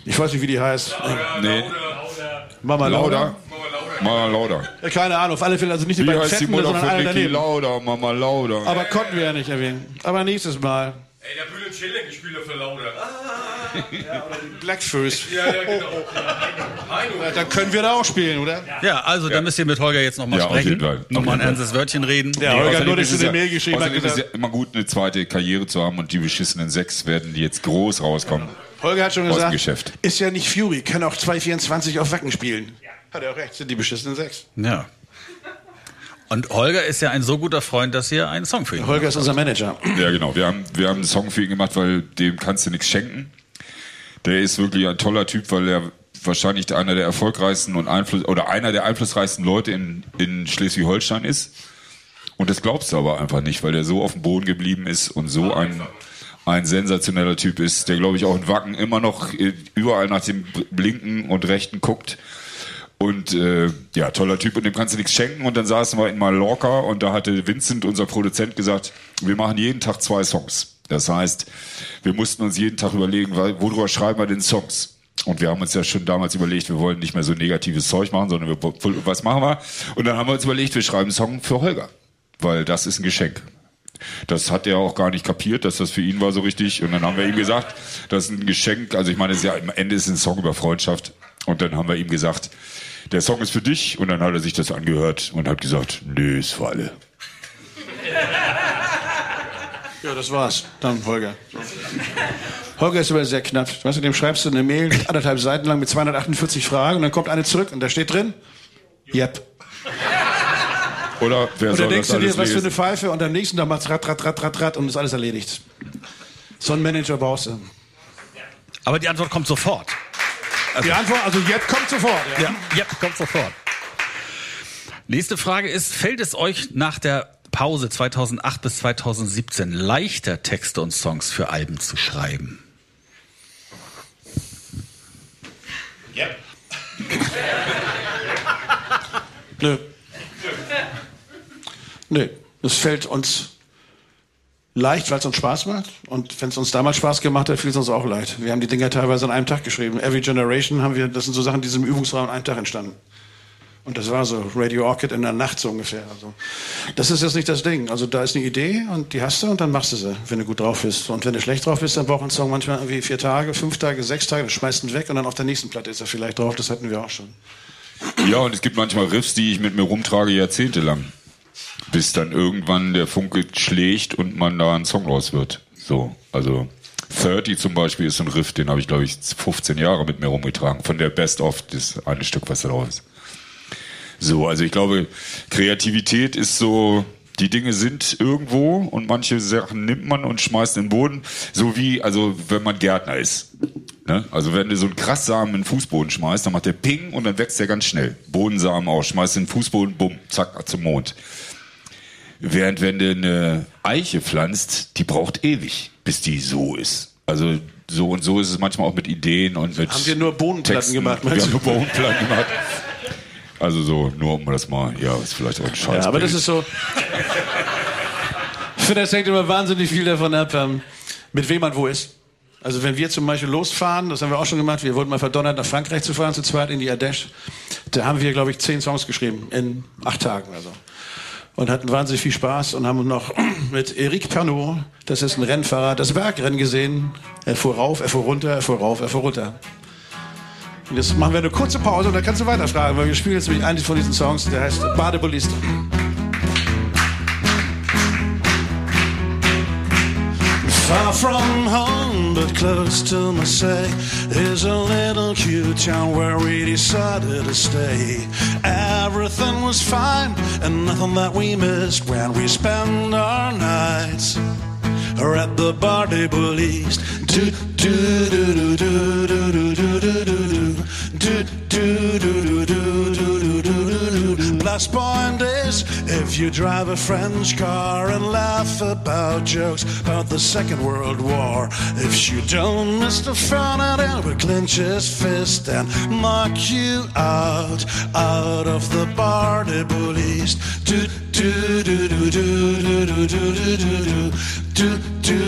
Ich weiß nicht, wie die heißt. Nee. Mama Lauda. Lauda. Mama Lauda. Ja, Keine Ahnung, auf alle Fälle, also nicht die Wie beiden heißt die Fetten, Mutter sondern von einer Niki daneben. Lauda? Mama Lauda. Aber konnten wir ja nicht erwähnen. Aber nächstes Mal. Ey, der Bühne Chilling, ich spiele für Lauda. Blackfoes. Ja, ja, genau. Heino. Dann können wir da auch spielen, oder? Ja, also da müsst ihr mit Holger jetzt nochmal Ja, auf sprechen. jeden Fall. Auf Nochmal ein jeden Fall. ernstes Wörtchen reden. Ja, Nee, Holger nur ist durch eine Mail geschrieben hat außerdem ist es gesagt. ja immer gut, eine zweite Karriere zu haben und die beschissenen sechs werden die jetzt groß rauskommen. Holger hat schon Aus dem gesagt, Geschäft. ist ja nicht Fury, kann auch 224 auf Wacken spielen. Hat er auch recht, sind die beschissenen sechs. Ja. Und Holger ist ja ein so guter Freund, dass ihr einen Song für ihn Holger ist unser Manager. Ja, genau. Wir haben, wir haben einen Song für ihn gemacht, weil dem kannst du nichts schenken. Der ist wirklich ein toller Typ, weil er wahrscheinlich einer der erfolgreichsten und Einfluss oder einer der einflussreichsten Leute in, in Schleswig-Holstein ist. Und das glaubst du aber einfach nicht, weil der so auf dem Boden geblieben ist und so ein, ein sensationeller Typ ist, der glaube ich auch in Wacken immer noch äh, überall nach dem Blinken und Rechten guckt. Und äh, ja, toller Typ und dem kannst du nichts schenken. Und dann saßen wir in Mallorca und da hatte Vincent, unser Produzent, gesagt, wir machen jeden Tag zwei Songs. Das heißt, wir mussten uns jeden Tag überlegen, worüber schreiben wir denn Songs? Und wir haben uns ja schon damals überlegt, wir wollen nicht mehr so negatives Zeug machen, sondern wir, was machen wir? Und dann haben wir uns überlegt, wir schreiben einen Song für Holger. Weil das ist ein Geschenk. Das hat er auch gar nicht kapiert, dass das für ihn war so richtig. Und dann haben wir ihm gesagt, das ist ein Geschenk. Also ich meine, es ist ja, am Ende ist ein Song über Freundschaft. Und dann haben wir ihm gesagt, der Song ist für dich. Und dann hat er sich das angehört und hat gesagt, nö, ist für alle. Ja, das war's. Dann Holger. Holger ist aber sehr knapp. Weißt du, dem schreibst du eine Mail, anderthalb Seiten lang mit 248 Fragen und dann kommt eine zurück und da steht drin, yep. Oder wer Und soll dann denkst das du dir, was für eine? Pfeife und am nächsten Tag macht's rat, rat, rat, rat, rat und ist alles erledigt. So einen Manager brauchst du. Aber die Antwort kommt sofort. Die Antwort, also jetzt kommt sofort. Ja. Ja, ja, kommt sofort. Nächste Frage ist, fällt es euch nach der Pause 2008 bis 2017 leichter, Texte und Songs für Alben zu schreiben? Nö. Nö. Es fällt uns leicht, weil es uns Spaß macht. Und wenn es uns damals Spaß gemacht hat, fiel es uns auch leicht. Wir haben die Dinger teilweise an einem Tag geschrieben. Every Generation haben wir, das sind so Sachen, die sind im Übungsraum an einem Tag entstanden. Und das war so Radio Orchid in der Nacht so ungefähr. Also, das ist jetzt nicht das Ding. Also da ist eine Idee und die hast du und dann machst du sie, wenn du gut drauf bist. Und wenn du schlecht drauf bist, dann braucht ein Song manchmal irgendwie vier Tage, fünf Tage, sechs Tage, dann schmeißt ihn weg und dann auf der nächsten Platte ist er vielleicht drauf. Das hatten wir auch schon. Ja, und es gibt manchmal Riffs, die ich mit mir rumtrage jahrzehntelang. Bis dann irgendwann der Funke schlägt und man da ein Song raus wird. So, also 30 zum Beispiel ist ein Riff, den habe ich, glaube ich, 15 Jahre mit mir rumgetragen. Von der Best of, das eine Stück, was da drauf ist. So, also ich glaube, Kreativität ist so Die Dinge sind irgendwo und manche Sachen nimmt man und schmeißt in den Boden. So wie, also wenn man Gärtner ist. Ne? Also wenn du so einen Krasssamen in den Fußboden schmeißt, dann macht der Ping und dann wächst der ganz schnell. Bodensamen aus, schmeißt in den Fußboden, bumm, zack, zum Mond. Während wenn du eine Eiche pflanzt, die braucht ewig, bis die so ist. Also so und so ist es manchmal auch mit Ideen und mit Haben wir nur Bohnenplatten Texten. gemacht, Wir meinst haben du? nur Bohnenplatten gemacht. Also so, nur um das mal, ja, ist vielleicht auch ein Scheiß. Ja, aber das ist so. Ich finde, das hängt immer wahnsinnig viel davon ab, ähm, mit wem man wo ist. Also wenn wir zum Beispiel losfahren, das haben wir auch schon gemacht, wir wurden mal verdonnert, nach Frankreich zu fahren, zu zweit in die Ardèche. Da haben wir, glaube ich, zehn Songs geschrieben in acht Tagen oder so. Und hatten wahnsinnig viel Spaß und haben noch mit Eric Pernod, das ist ein Rennfahrer, das Bergrennen gesehen. Er fuhr rauf, er fuhr runter, er fuhr rauf, er fuhr runter. Jetzt machen wir eine kurze Pause und dann kannst du weiterfragen, weil wir spielen jetzt nämlich einen von diesen Songs, der heißt. Far from home, but close to Marseille, is a little cute town where we decided to stay. Everything was fine, and nothing that we missed when we spent our nights at the bar de Bullies. Do do do do do do do do do do do do do do do do do do. Plus point is, if you drive a French car and laugh about jokes about the Second World War, if you don't, Mr. Fernandel will clench his fist and mark you out, out of the bar de. Do do do do do do do do do do do do do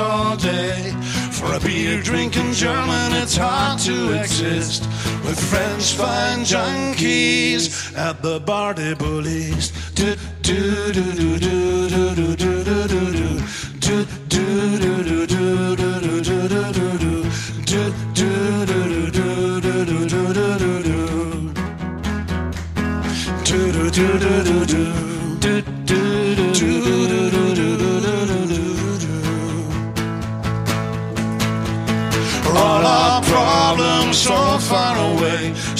all day. For a beer drinking German, it's hard to exist. With French fine junkies at the bar de bullies. Do, do, do, do, do, do, do.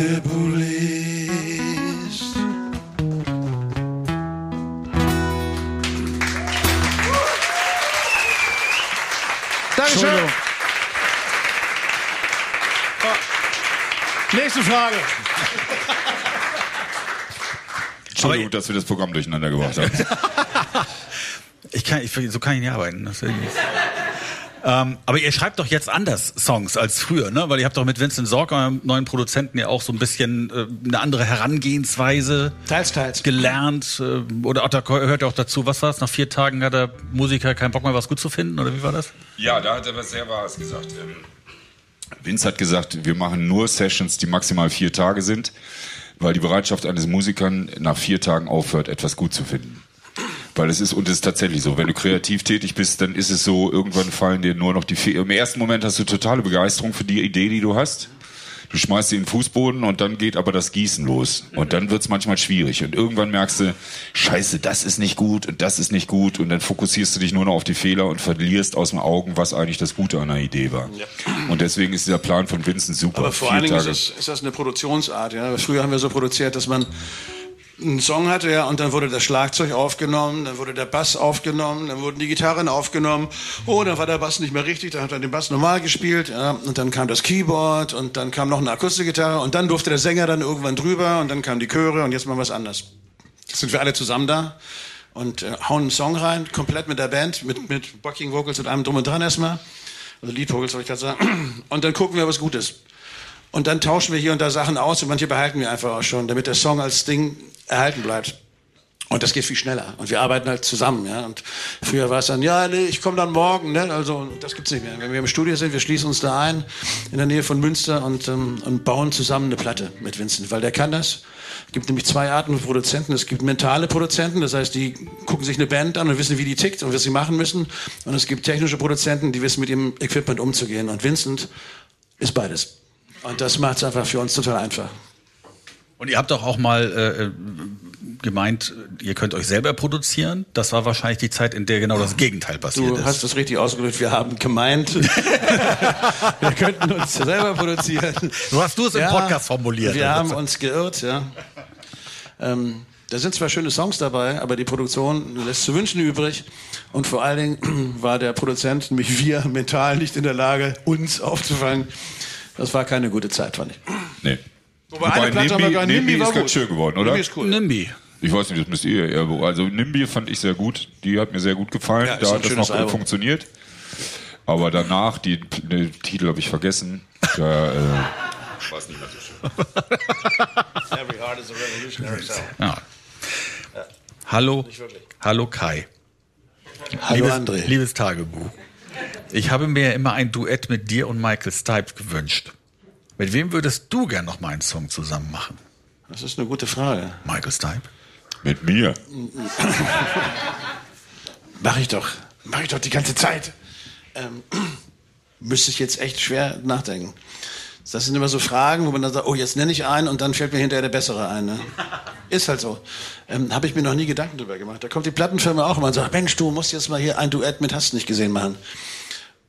body bullies. Dankeschön. Entschuldigung. Nächste Frage. Entschuldigung, dass wir das Programm durcheinander gebracht haben. Ich kann, ich, so kann ich nicht arbeiten. Das will ich nicht. Ähm, aber ihr schreibt doch jetzt anders Songs als früher, ne? Weil ihr habt doch mit Vincent Sorg, eurem neuen Produzenten, ja auch so ein bisschen äh, eine andere Herangehensweise teils, teils. gelernt. Äh, oder auch, da hört ja auch dazu, was war es? Nach vier Tagen hat der Musiker keinen Bock mehr, was gut zu finden? Oder wie war das? Ja, da hat er was sehr Wahres gesagt. Ähm, Vince hat gesagt, wir machen nur Sessions, die maximal vier Tage sind, weil die Bereitschaft eines Musikers nach vier Tagen aufhört, etwas gut zu finden. Weil es ist, und es ist tatsächlich so, wenn du kreativ tätig bist, dann ist es so, irgendwann fallen dir nur noch die Fehler. Im ersten Moment hast du totale Begeisterung für die Idee, die du hast. Du schmeißt sie in den Fußboden und dann geht aber das Gießen los. Und dann wird's manchmal schwierig. Und irgendwann merkst du, scheiße, das ist nicht gut und das ist nicht gut. Und dann fokussierst du dich nur noch auf die Fehler und verlierst aus den Augen, was eigentlich das Gute an der Idee war. Und deswegen ist dieser Plan von Vincent super. Aber vor Vier allen Dingen ist ist das eine Produktionsart. Ja? Früher haben wir so produziert, dass man einen Song hatte, ja, und dann wurde das Schlagzeug aufgenommen, dann wurde der Bass aufgenommen, dann wurden die Gitarren aufgenommen. Oh, dann war der Bass nicht mehr richtig, dann hat er den Bass normal gespielt, ja, und dann kam das Keyboard und dann kam noch eine Akustikgitarre und dann durfte der Sänger dann irgendwann drüber und dann kamen die Chöre und jetzt wir was anderes. Jetzt sind wir alle zusammen da und äh, hauen einen Song rein, komplett mit der Band, mit, mit Backing Vocals und allem drum und dran erstmal. Also Lead Vocals, soll ich gerade sagen. Und dann gucken wir, was gut ist. Und dann tauschen wir hier und da Sachen aus und manche behalten wir einfach auch schon, damit der Song als Ding erhalten bleibt. Und das geht viel schneller. Und wir arbeiten halt zusammen. Ja? Und früher war es dann, ja, nee, ich komme dann morgen. Ne? Also das gibt's nicht mehr. Wenn wir im Studio sind, wir schließen uns da ein in der Nähe von Münster und, ähm, und bauen zusammen eine Platte mit Vincent, weil der kann das. Es gibt nämlich zwei Arten von Produzenten. Es gibt mentale Produzenten, das heißt, die gucken sich eine Band an und wissen, wie die tickt und was sie machen müssen. Und es gibt technische Produzenten, die wissen, mit ihrem Equipment umzugehen. Und Vincent ist beides. Und das macht es einfach für uns total einfach. Und ihr habt doch auch mal äh, äh, gemeint, ihr könnt euch selber produzieren. Das war wahrscheinlich die Zeit, in der genau das Gegenteil passiert Du ist. hast das richtig ausgedrückt. Wir haben gemeint, wir könnten uns selber produzieren. So hast du es im Podcast formuliert. Wir haben uns geirrt, ja. Ähm, da sind zwar schöne Songs dabei, aber die Produktion lässt zu wünschen übrig. Und vor allen Dingen war der Produzent, nämlich wir, mental nicht in der Lage, uns aufzufangen. Das war keine gute Zeit, fand ich. Nee. Wobei eine Platte haben wir gar- Nimbi, Nimbi war ist ganz gut. schön geworden, oder? Nimbi ist cool. Nimbi. Ich weiß nicht, das müsst ihr eher. Also Nimbi fand ich sehr gut. Die hat mir sehr gut gefallen. Ja, da hat das noch gut Album. funktioniert. Aber danach, die, den Titel habe ich vergessen. Da, äh, war es nicht mehr so schön. Every heart is a revolutionary sound. Ja. Hallo, hallo Kai. Hallo liebes, André. liebes Tagebuch. Ich habe mir immer ein Duett mit dir und Michael Stipe gewünscht. Mit wem würdest du gern noch mal einen Song zusammen machen? Das ist eine gute Frage. Michael Stipe? Mit mir. Mach ich doch. Mach ich doch die ganze Zeit. Ähm, müsste ich jetzt echt schwer nachdenken. Das sind immer so Fragen, wo man dann sagt, oh, jetzt nenne ich einen und dann fällt mir hinterher der bessere ein. Ne? Ist halt so. Ähm, Habe ich mir noch nie Gedanken drüber gemacht. Da kommt die Plattenfirma auch immer und sagt, Mensch, du musst jetzt mal hier ein Duett mit Hast nicht gesehen machen.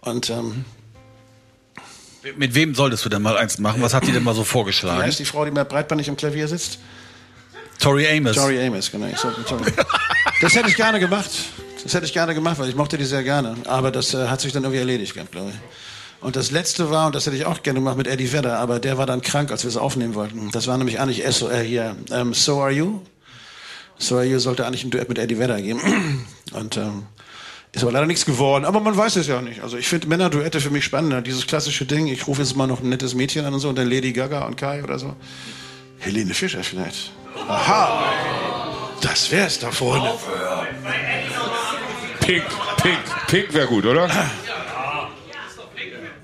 Und ähm, Mit wem solltest du denn mal eins machen? Was hat die denn mal so wie vorgeschlagen? heißt die Frau, die mal breitbandig am Klavier sitzt? Tori Amos. Tori Amos, genau. Das hätte ich gerne gemacht. Das hätte ich gerne gemacht, weil ich mochte die sehr gerne. Aber das äh, hat sich dann irgendwie erledigt gehabt, glaube ich. Und das letzte war, und das hätte ich auch gerne gemacht mit Eddie Vedder, aber der war dann krank, als wir es aufnehmen wollten. Das war nämlich eigentlich SO, äh, hier, ähm, So Are You. So Are You sollte eigentlich ein Duett mit Eddie Vedder geben. Und ähm, ist aber leider nichts geworden. Aber man weiß es ja nicht. Also ich finde Männerduette für mich spannender. Dieses klassische Ding, ich rufe jetzt mal noch ein nettes Mädchen an und so, und dann Lady Gaga und Kai oder so. Helene Fischer vielleicht. Aha! Das wär's da vorne. Pink, Pink, Pink wäre gut, oder?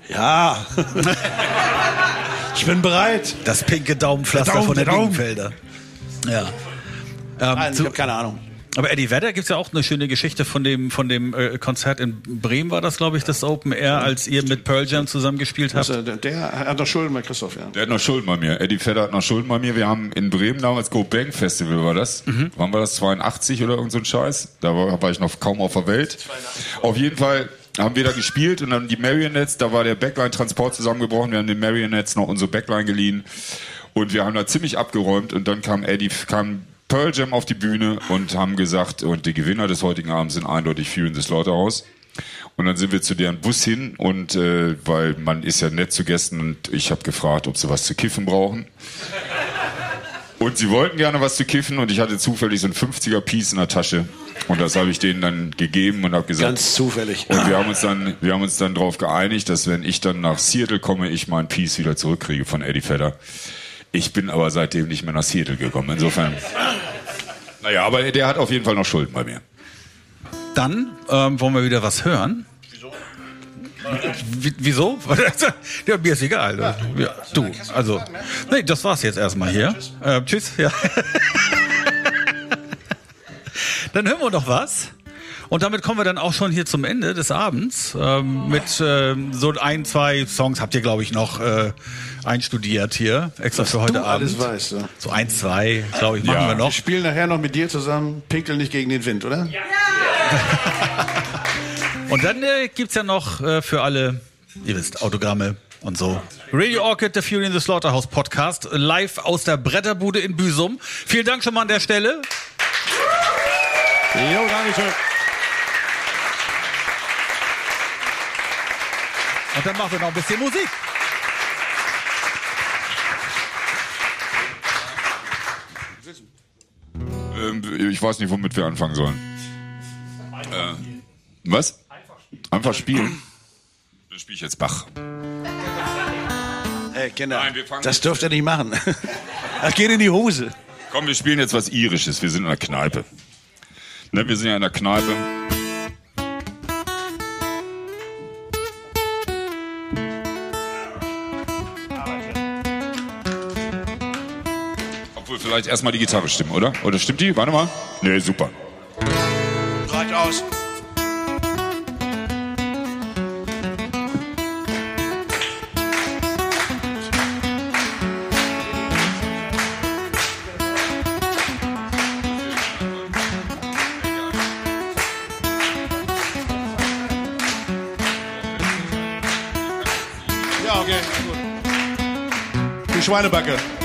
Ja. ich bin bereit. Das pinke Daumenpflaster Der Daumen, von der der Daumen. Dingenfelder. Ja. Ähm, Nein, ich habe keine Ahnung. aber Eddie Vedder gibt's ja auch eine schöne Geschichte von dem, von dem äh, Konzert in Bremen war das, glaube ich, das Open Air, als ihr mit Pearl Jam zusammen gespielt habt. Also, der, der hat noch Schulden bei Christoph, ja. Der hat noch Schulden bei mir. Eddie Vedder hat noch Schulden bei mir. Wir haben in Bremen damals Go Bang Festival war das. Wann war das? 82 oder irgend so ein Scheiß? Da war, war ich noch kaum auf der Welt. Auf jeden Fall haben wir da gespielt und dann die Marionettes, da war der Backline-Transport zusammengebrochen. Wir haben den Marionettes noch unsere Backline geliehen und wir haben da ziemlich abgeräumt und dann kam Eddie, kam Pearl Jam auf die Bühne und haben gesagt, und die Gewinner des heutigen Abends sind eindeutig Fury in the Slaughterhouse. Und dann sind wir zu deren Bus hin und äh, weil man ist ja nett zu Gästen und ich habe gefragt, ob sie was zu kiffen brauchen. Und sie wollten gerne was zu kiffen und ich hatte zufällig so ein 50er Piece in der Tasche und das habe ich denen dann gegeben und habe gesagt. Ganz zufällig. Und wir haben uns dann, wir haben uns dann darauf geeinigt, dass wenn ich dann nach Seattle komme, ich mein Piece wieder zurückkriege von Eddie Vedder. Ich bin aber seitdem nicht mehr nach Seattle gekommen. Insofern. Naja, aber der hat auf jeden Fall noch Schulden bei mir. Dann ähm, wollen wir wieder was hören. Wie, wieso? ja, mir ist egal. Ja, du, also, nee, das war's jetzt erstmal hier. Äh, tschüss. Ja. dann hören wir noch was. Und damit kommen wir dann auch schon hier zum Ende des Abends. Ähm, mit ähm, so ein, zwei Songs habt ihr, glaube ich, noch äh, einstudiert hier, extra für heute du Abend. alles weißt, ja. So ein, zwei, glaube ich, machen Ja. wir Wir noch. spielen nachher noch mit dir zusammen Pinkel nicht gegen den Wind, oder? Ja. Und dann äh, gibt's ja noch äh, für alle, ihr wisst, Autogramme und so. Radio Orchid, der Fury in the Slaughterhouse Podcast, live aus der Bretterbude in Büsum. Vielen Dank schon mal an der Stelle. Jo, danke schön. Und dann machen wir noch ein bisschen Musik. Ähm, ich weiß nicht, womit wir anfangen sollen. Äh, was? Einfach spielen. Dann spiele ich jetzt Bach. Hey. Kinder, Nein, wir fangen das dürft ihr nicht machen. Das geht in die Hose. Komm, wir spielen jetzt was Irisches. Wir sind in einer Kneipe. Ne, wir sind ja in der Kneipe. Obwohl vielleicht erstmal die Gitarre stimmen, oder? Oder stimmt die? Warte mal. Nee, super. Reicht aus. Gut.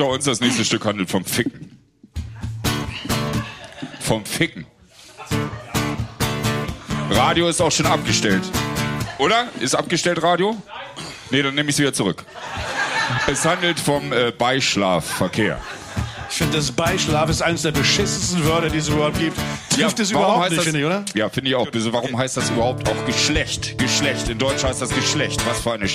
Unter uns. Das nächste Stück handelt vom Ficken. Vom Ficken. Radio ist auch schon abgestellt. Oder? Ist abgestellt Radio? Nee, dann nehme ich es wieder zurück. Es handelt vom äh, Beischlafverkehr. Ich finde, das Beischlaf ist eines der beschissensten Wörter, die es überhaupt gibt. trifft es warum überhaupt nicht, finde ich, oder? Ja, finde ich auch. Warum heißt das überhaupt auch Geschlecht? Geschlecht. In Deutsch heißt das Geschlecht. Was für eine...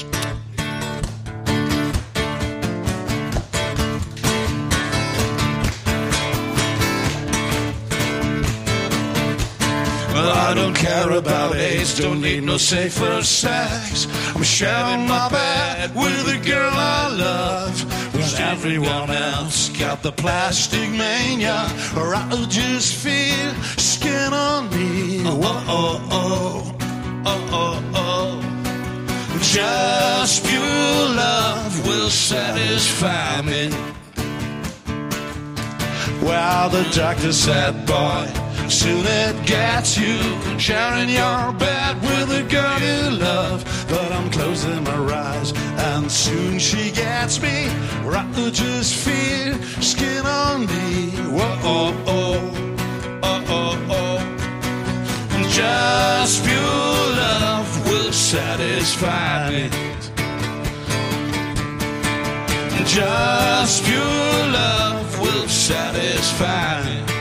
care about AIDS, don't need no safer sex. I'm sharing my bed with the girl I love. When everyone else got the plastic mania, or I just feel skin on me. Oh, oh, oh, oh, oh, oh. Just pure love will satisfy me. Well, the doctor said, boy, soon it gets you sharing your bed with a girl you love. But I'm closing my eyes, and soon she gets me. Rather just feel skin on me. Whoa, oh, oh, oh, oh, oh. Just pure love will satisfy me. Just pure love will satisfy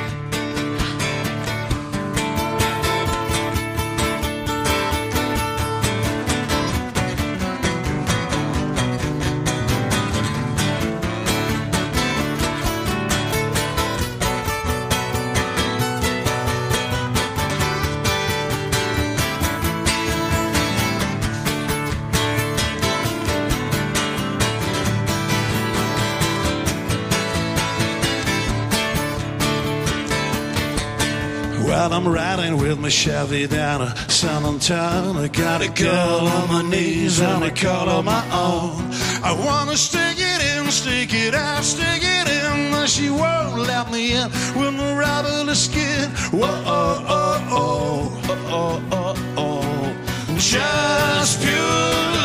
I'm riding with my Chevy down to San Antonio. Got a girl on my knees and a call of my own. I wanna stick it in, stick it out, stick it in, but she won't let me in with my rubber skin. Whoa, oh, oh, oh, oh, oh, oh. Just pure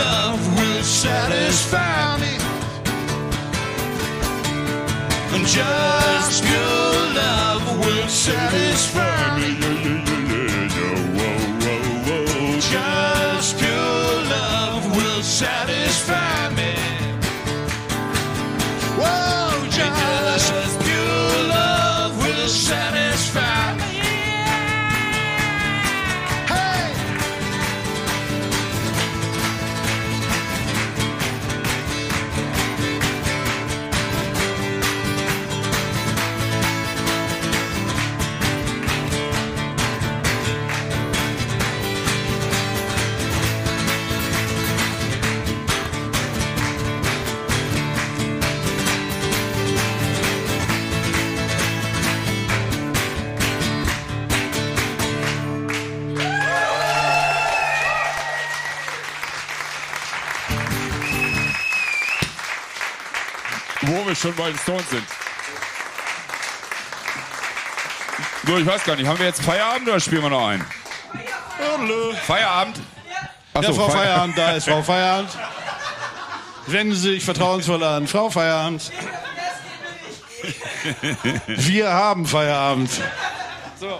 love will satisfy me. And just pure love will satisfy me. Just pure love will satisfy Wo wir schon bei den Stones sind. So, ich weiß gar nicht, haben wir jetzt Feierabend oder spielen wir noch einen? Feierabend? Ach Ja, Frau Feier- Feierabend, da ist Frau Feierabend. Wenden Sie sich vertrauensvoll an. Frau Feierabend. Wir haben Feierabend. So.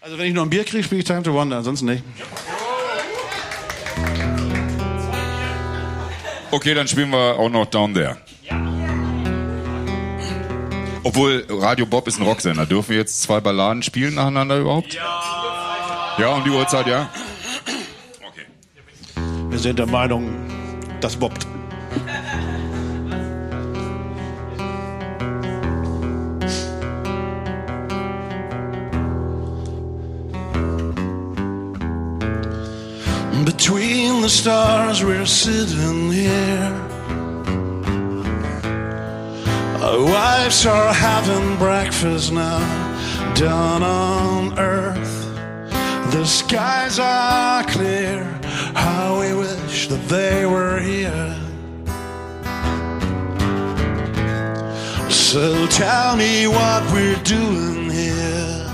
Also wenn ich noch ein Bier kriege, spiele ich Time to Wonder, ansonsten nicht. Okay, dann spielen wir auch noch Down There. Obwohl, Radio Bob ist ein Rocksender. Dürfen wir jetzt zwei Balladen spielen nacheinander überhaupt? Ja. Ja, um die Uhrzeit, ja? Wir sind der Meinung, das bobbt. Between the stars, we're sitting here. Wives are having breakfast now down on earth. The skies are clear. How we wish that they were here. So tell me what we're doing here.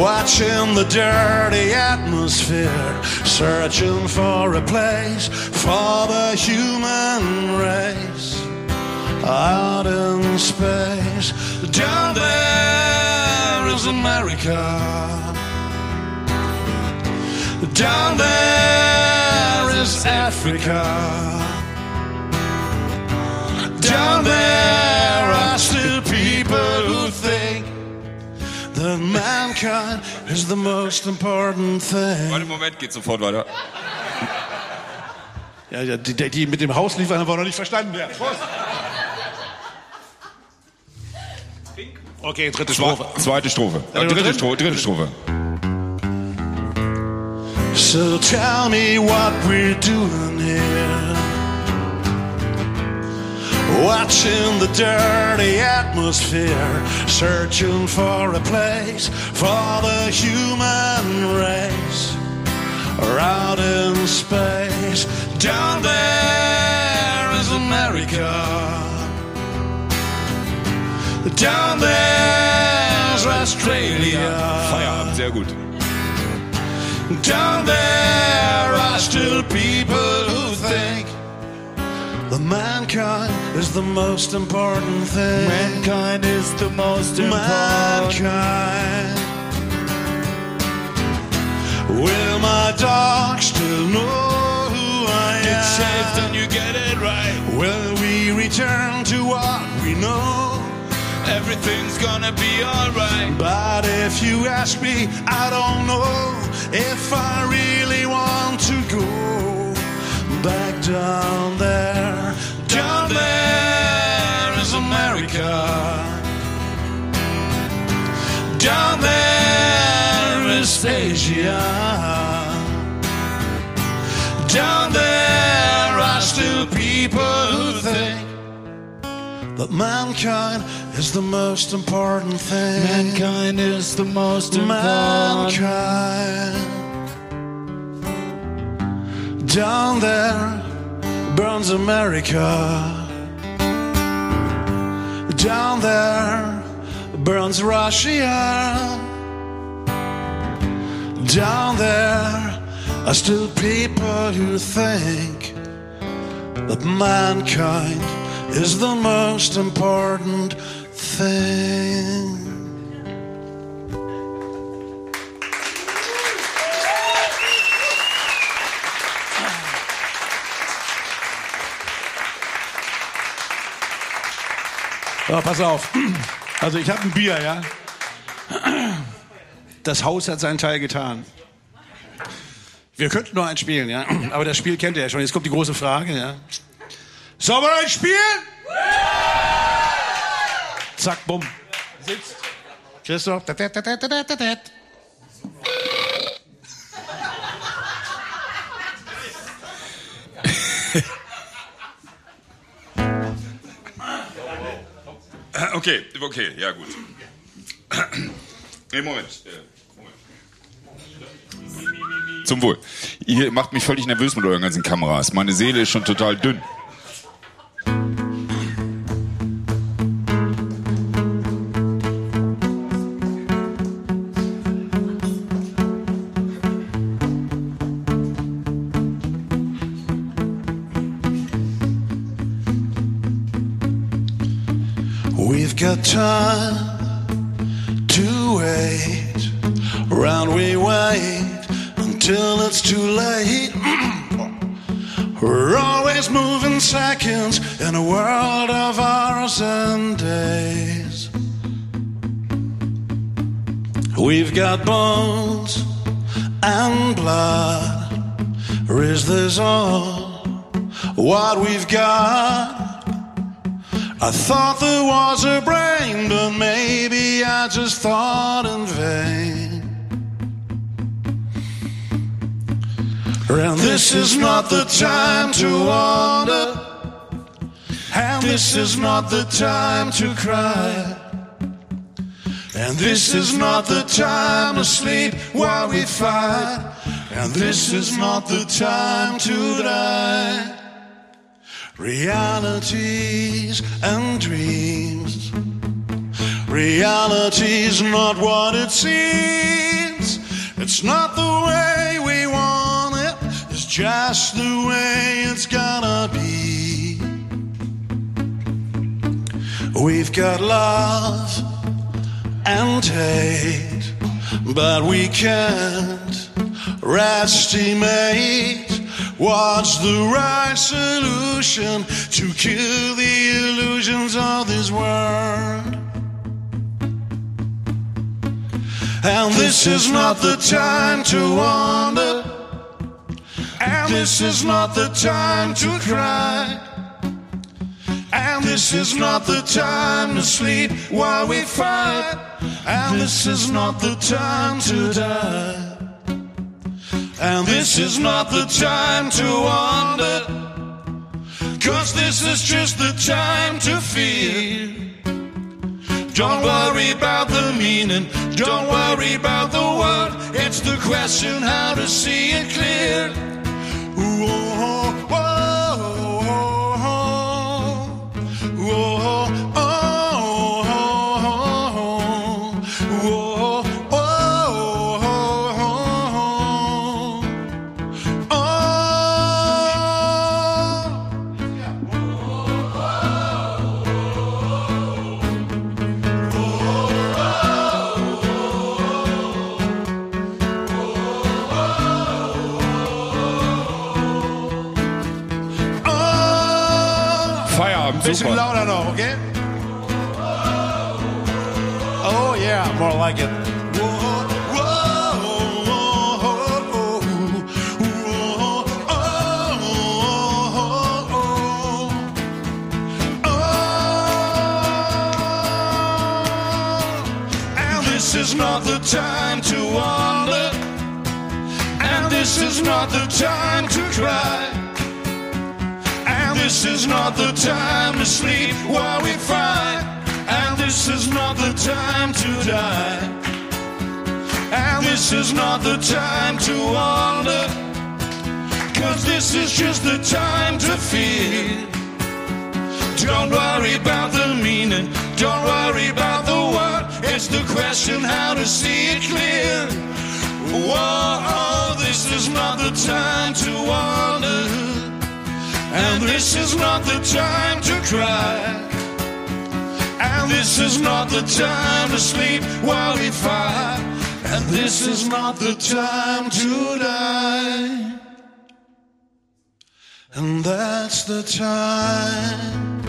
Watching the dirty atmosphere, searching for a place for the human race out in space. Down there is America. Down there is Africa. Down there are still people who that mankind is the most important thing. Warte, Moment, geht sofort weiter. Ja, die, die mit dem Haus liefern haben wir noch nicht verstanden. Ja. Prost. Okay, dritte Strophe. Zweite Strophe. Äh, dritte Strophe. Dritte Strophe. So tell me what we're doing here. Watching the dirty atmosphere, searching for a place for the human race. Or out in space, down there is America. Down there's Australia. Feierabend, sehr gut. Down there are still people who think that mankind is the most important thing. Mankind is the most important. Mankind. Will my dog still know who I Get am? saved and you get it right. Will we return to what we know? Everything's gonna be alright. But if you ask me, I don't know if I really want to go back down there. Down there is America. Down there is Asia. Down there are still people that mankind is the most important thing. Mankind is the most important. Mankind. Down there burns America. Down there burns Russia. Down there are still people who think that mankind is the most important thing. So, pass auf. Also ich habe ein Bier, ja. Das Haus hat seinen Teil getan. Wir könnten noch eins spielen, ja. Aber das Spiel kennt ihr ja schon. Jetzt kommt die große Frage, ja. Sollen wir eins spielen? Zack, bumm. Sitzt. Christoph. Dat, dat, dat, dat, dat, dat. Okay, okay, ja gut. Nee, Moment. äh, Moment. Zum Wohl. Ihr macht mich völlig nervös mit euren ganzen Kameras. Meine Seele ist schon total dünn. This is not the time to cry. And this is not the time to sleep while we fight, and this is not the time to die. Realities and dreams. Reality's not what it seems. It's not the way we want it. It's just the way it's gonna be. We've got love and hate, but we can't estimate what's the right solution to kill the illusions of this world. And this is not the time to wonder. And this is not the time to cry. And this is not the time to sleep while we fight. And this is not the time to die. And this is not the time to wonder. Cause this is just the time to feel. Don't worry about the meaning, don't worry about the word. It's the question how to see it clear. Ooh, oh, oh, oh, Feierabend, Bisschen super. lauter noch, okay? Oh yeah, more like it. And this is not the time to wonder. And this is not the time to cry. This is not the time to sleep while we fight. And this is not the time to die. And this is not the time to wonder. Cause this is just the time to feel. Don't worry about the meaning. Don't worry about the word. It's the question how to see it clear. Whoa, this is not the time to wonder. And this is not the time to cry. And this is not the time to sleep while we fight. And this is not the time to die. And that's the time.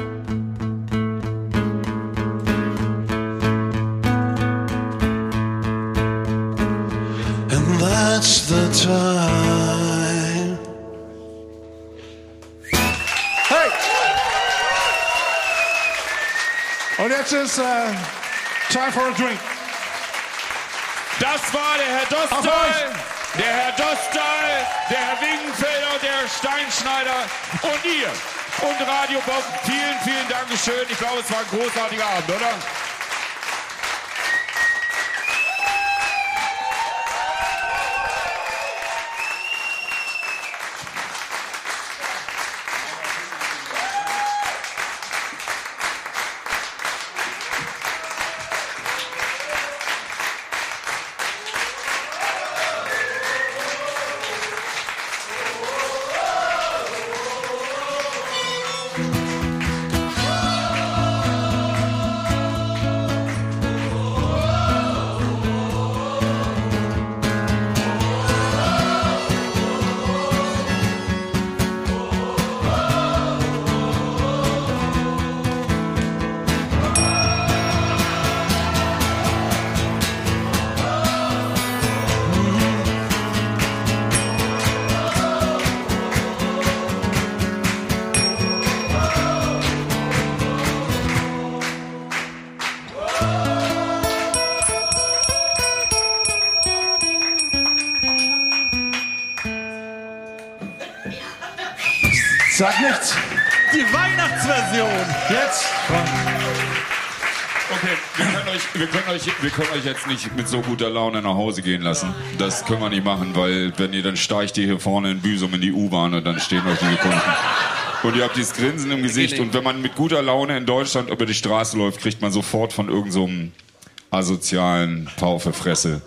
And that's the time. Jetzt ist äh, time for a drink. Das war der Herr Dostal, der Herr Dostal, der Herr Wingenfelder und der Herr Steinschneider und ihr und Radio Bob. Vielen, vielen Dankeschön. Ich glaube, es war ein großartiger Abend, oder? Sag nichts. Die Weihnachtsversion. Jetzt. Okay, wir können, euch, wir, können euch, wir können euch jetzt nicht mit so guter Laune nach Hause gehen lassen. Das können wir nicht machen, weil wenn ihr dann steigt ihr hier vorne in Büsum in die U-Bahn und dann stehen euch diese Kunden. Und ihr habt dieses Grinsen im Gesicht und wenn man mit guter Laune in Deutschland über die Straße läuft, kriegt man sofort von irgendeinem so asozialen Pau für Fresse.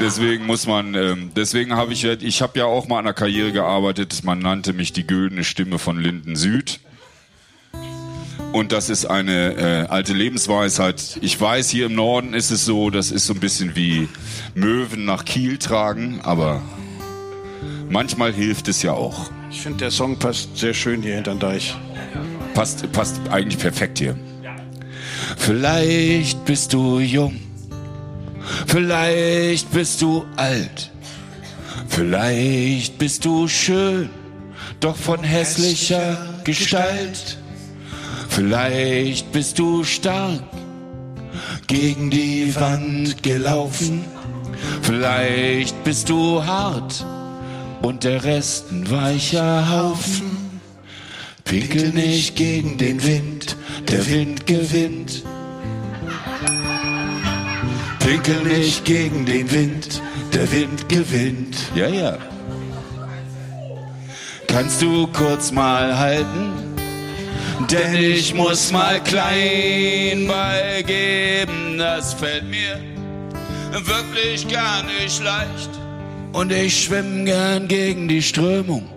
Deswegen muss man, ähm, deswegen habe ich, ich habe ja auch mal an der Karriere gearbeitet. Man nannte mich die güldene Stimme von Linden Süd. Und das ist eine äh, alte Lebensweisheit. Ich weiß, hier im Norden ist es so, das ist so ein bisschen wie Möwen nach Kiel tragen, aber manchmal hilft es ja auch. Ich finde, der Song passt sehr schön hier hinterm Deich. Passt, passt eigentlich perfekt hier. Vielleicht bist du jung Vielleicht bist du alt, vielleicht bist du schön, doch von hässlicher Gestalt. Vielleicht bist du stark, gegen die Wand gelaufen. Vielleicht bist du hart und der Rest ein weicher Haufen. Pinkel nicht gegen den Wind, der Wind gewinnt. Pinkel nicht gegen den Wind, der Wind gewinnt. Ja, ja. Kannst du kurz mal halten? Denn ich muss mal klein beigeben, das fällt mir wirklich gar nicht leicht. Und ich schwimm gern gegen die Strömung,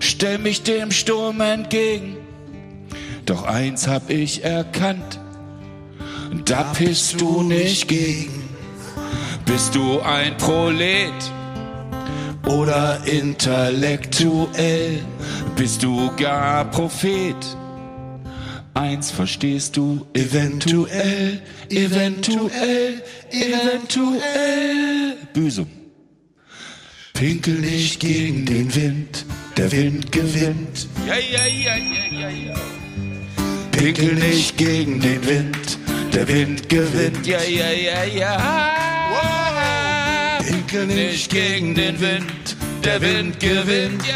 stell mich dem Sturm entgegen. Doch eins hab ich erkannt, da pisst du nicht gegen. Bist du ein Prolet oder intellektuell? Bist du gar Prophet? Eins verstehst du eventuell, eventuell, eventuell. Büsum. Pinkel nicht gegen den Wind, der Wind gewinnt. Ja, ja, ja, ja, ja, ja. Pinkel nicht gegen den Wind, der Wind gewinnt. Ja, ja, ja, ja. Pinkel nicht gegen den Wind, der Wind gewinnt. Ja.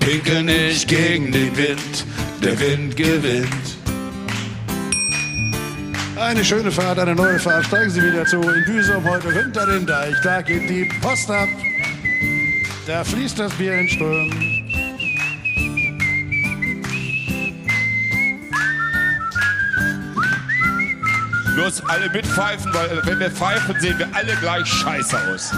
Pinkel nicht gegen den Wind, der Wind gewinnt. Eine schöne Fahrt, eine neue Fahrt. Steigen Sie wieder zu in Büsum heute hinter den Deich. Da geht die Post ab. Da fließt das Bier in Strömen. Bloß alle mitpfeifen, weil äh, wenn wir pfeifen, sehen wir alle gleich scheiße aus.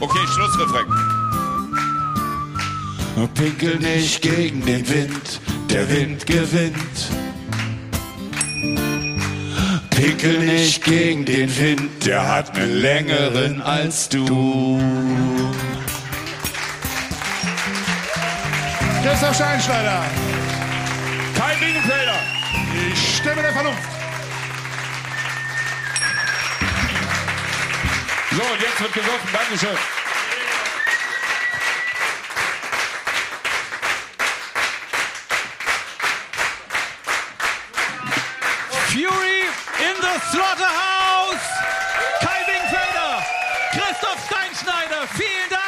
Okay, Schlussrefrain. Pinkel nicht gegen den Wind, der Wind gewinnt. Pinkel nicht gegen den Wind, der hat einen längeren als du. Christoph Steinschneider. Kai Lingenfelder. Die Stimme der Vernunft. So, und jetzt wird gesoffen. Dankeschön. Slaughterhouse. Kai Wingfelder, Christoph Steinschneider, vielen Dank.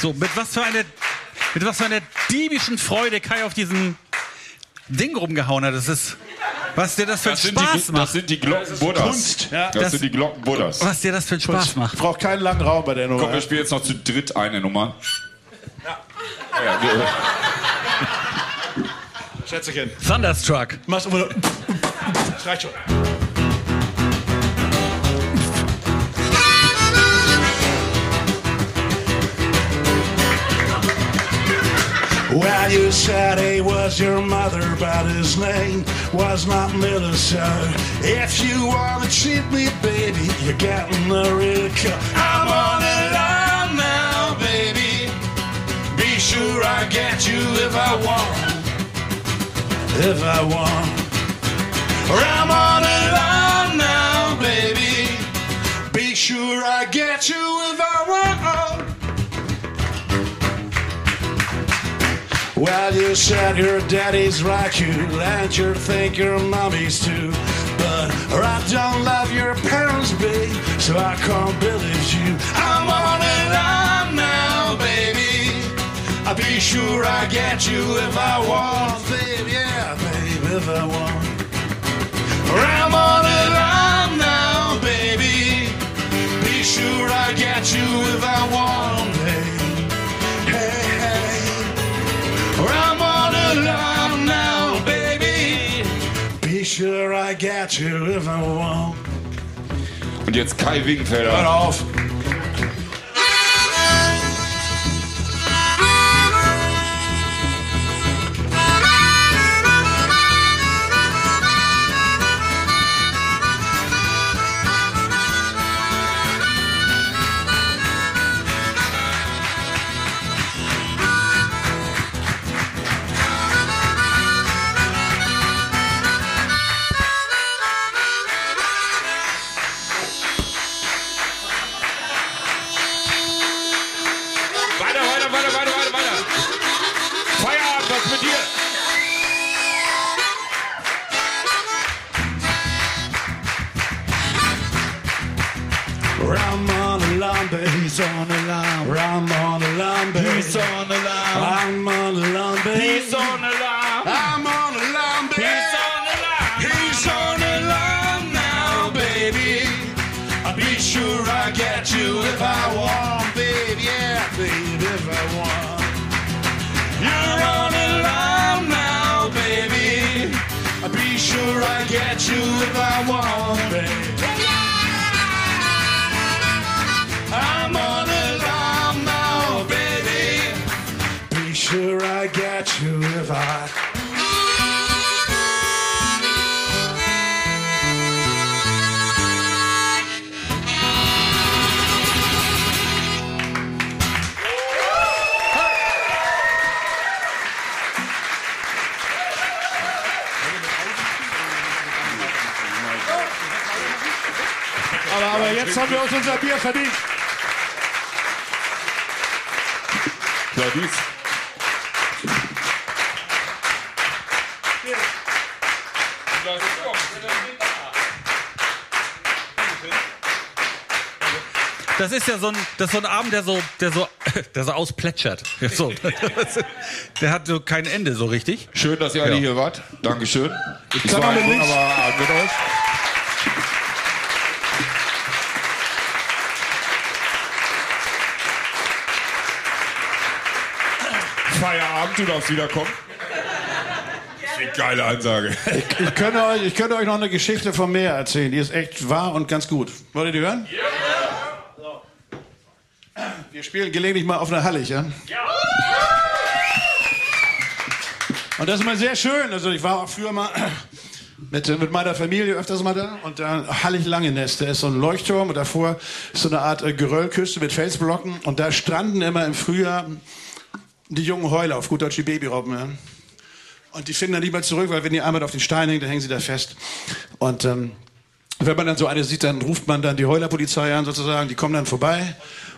So, mit was für eine, mit was für einer diebischen Freude Kai auf diesen Ding rumgehauen hat. Das ist, was dir das für Das Spaß die, macht. das sind die Glocken Buddhas. Kunst, ja. Das, Das- sind die Glocken Buddhas. was dir das für einen Spaß macht. Braucht keinen langen Raum bei der Nummer. Komm, wir spielen jetzt noch zu dritt eine Nummer. Ja. ja wir, Schätzchen. Thunderstruck. Mach's immer. Das reicht schon. Well, you said he was your mother, but his name was not Minnesota. If you want to cheat me, baby, you're getting the real cut. I'm on it all now, baby. Be sure I get you if I want. If I want. I'm on it all now, baby. Be sure I get you if I want. Well, you said your daddy's right, you, and you think your mommy's too. But I don't love your parents, babe, so I can't believe you. I'm on it on now, baby. I'll be sure I get you if I want, babe, yeah, babe, if I want. I'm on it on now, baby. Be sure I get you if I want, babe. I'm on a alone now, baby. Be sure I get you if I want. Und jetzt Kai Wingenfelder. Hör auf! I'm on the line, baby. He's on the line. I'm on the line, baby. He's on I. Aber, aber jetzt haben wir uns unser Bier verdient. Ja, ist ja so ein, das ist so ein Abend, der so, der so, der so ausplätschert. So. Der hat so kein Ende so richtig. Schön, dass ihr alle Ja. hier wart. Dankeschön. Ich Es kann war auch ein wunderbarer Abend mit euch. Feierabend, du darfst wiederkommen. Eine geile Ansage. Ich könnte, euch, ich könnte euch noch eine Geschichte vom Meer erzählen. Die ist echt wahr und ganz gut. Wollt ihr die hören? Ja! Wir spielen gelegentlich mal auf einer Hallig, ja? Und das ist mal sehr schön. Also ich war auch früher mal mit, mit meiner Familie öfters mal da. Und da Hallig Langenest, da ist so ein Leuchtturm und davor ist so eine Art äh, Geröllküste mit Felsblocken. Und da stranden immer im Frühjahr die jungen Heuler, auf gut Deutsch die Babyrobben. Ja? Und die finden dann nicht mehr zurück, weil wenn die einmal auf den Stein hängen, dann hängen sie da fest. Und ähm, wenn man dann so eine sieht, dann ruft man dann die Heulerpolizei an sozusagen. Die kommen dann vorbei,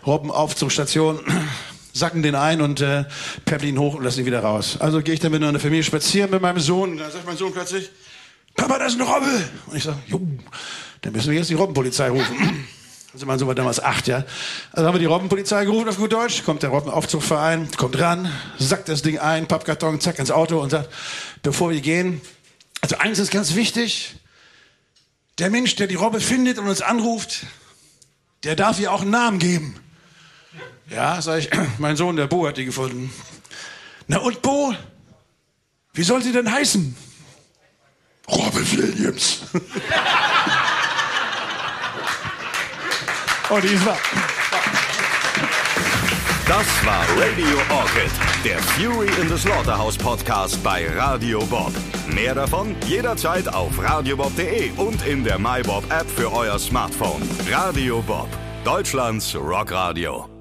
robben auf zur Station, sacken den ein und äh, peppeln ihn hoch und lassen ihn wieder raus. Also gehe ich dann mit einer Familie spazieren mit meinem Sohn. Dann sagt mein Sohn plötzlich, Papa, da ist eine Robbe. Und ich sage, jo, dann müssen wir jetzt die Robbenpolizei rufen. Also mein Sohn war damals acht, ja. Also haben wir die Robbenpolizei gerufen auf gut Deutsch, kommt der Robbenaufzugverein, kommt ran, sackt das Ding ein, Pappkarton, zack, ins Auto und sagt, bevor wir gehen, also eins ist ganz wichtig, der Mensch, der die Robbe findet und uns anruft, der darf ihr auch einen Namen geben. Ja, sag ich, mein Sohn, der Bo hat die gefunden. Na und Bo, wie soll sie denn heißen? Robbe Williams. oh, die ist wahr. Das war Radio Orchid, der Fury in the Slaughterhouse Podcast bei Radio Bob. Mehr davon jederzeit auf radiobob.de und in der MyBob App für euer Smartphone. Radio Bob, Deutschlands Rockradio.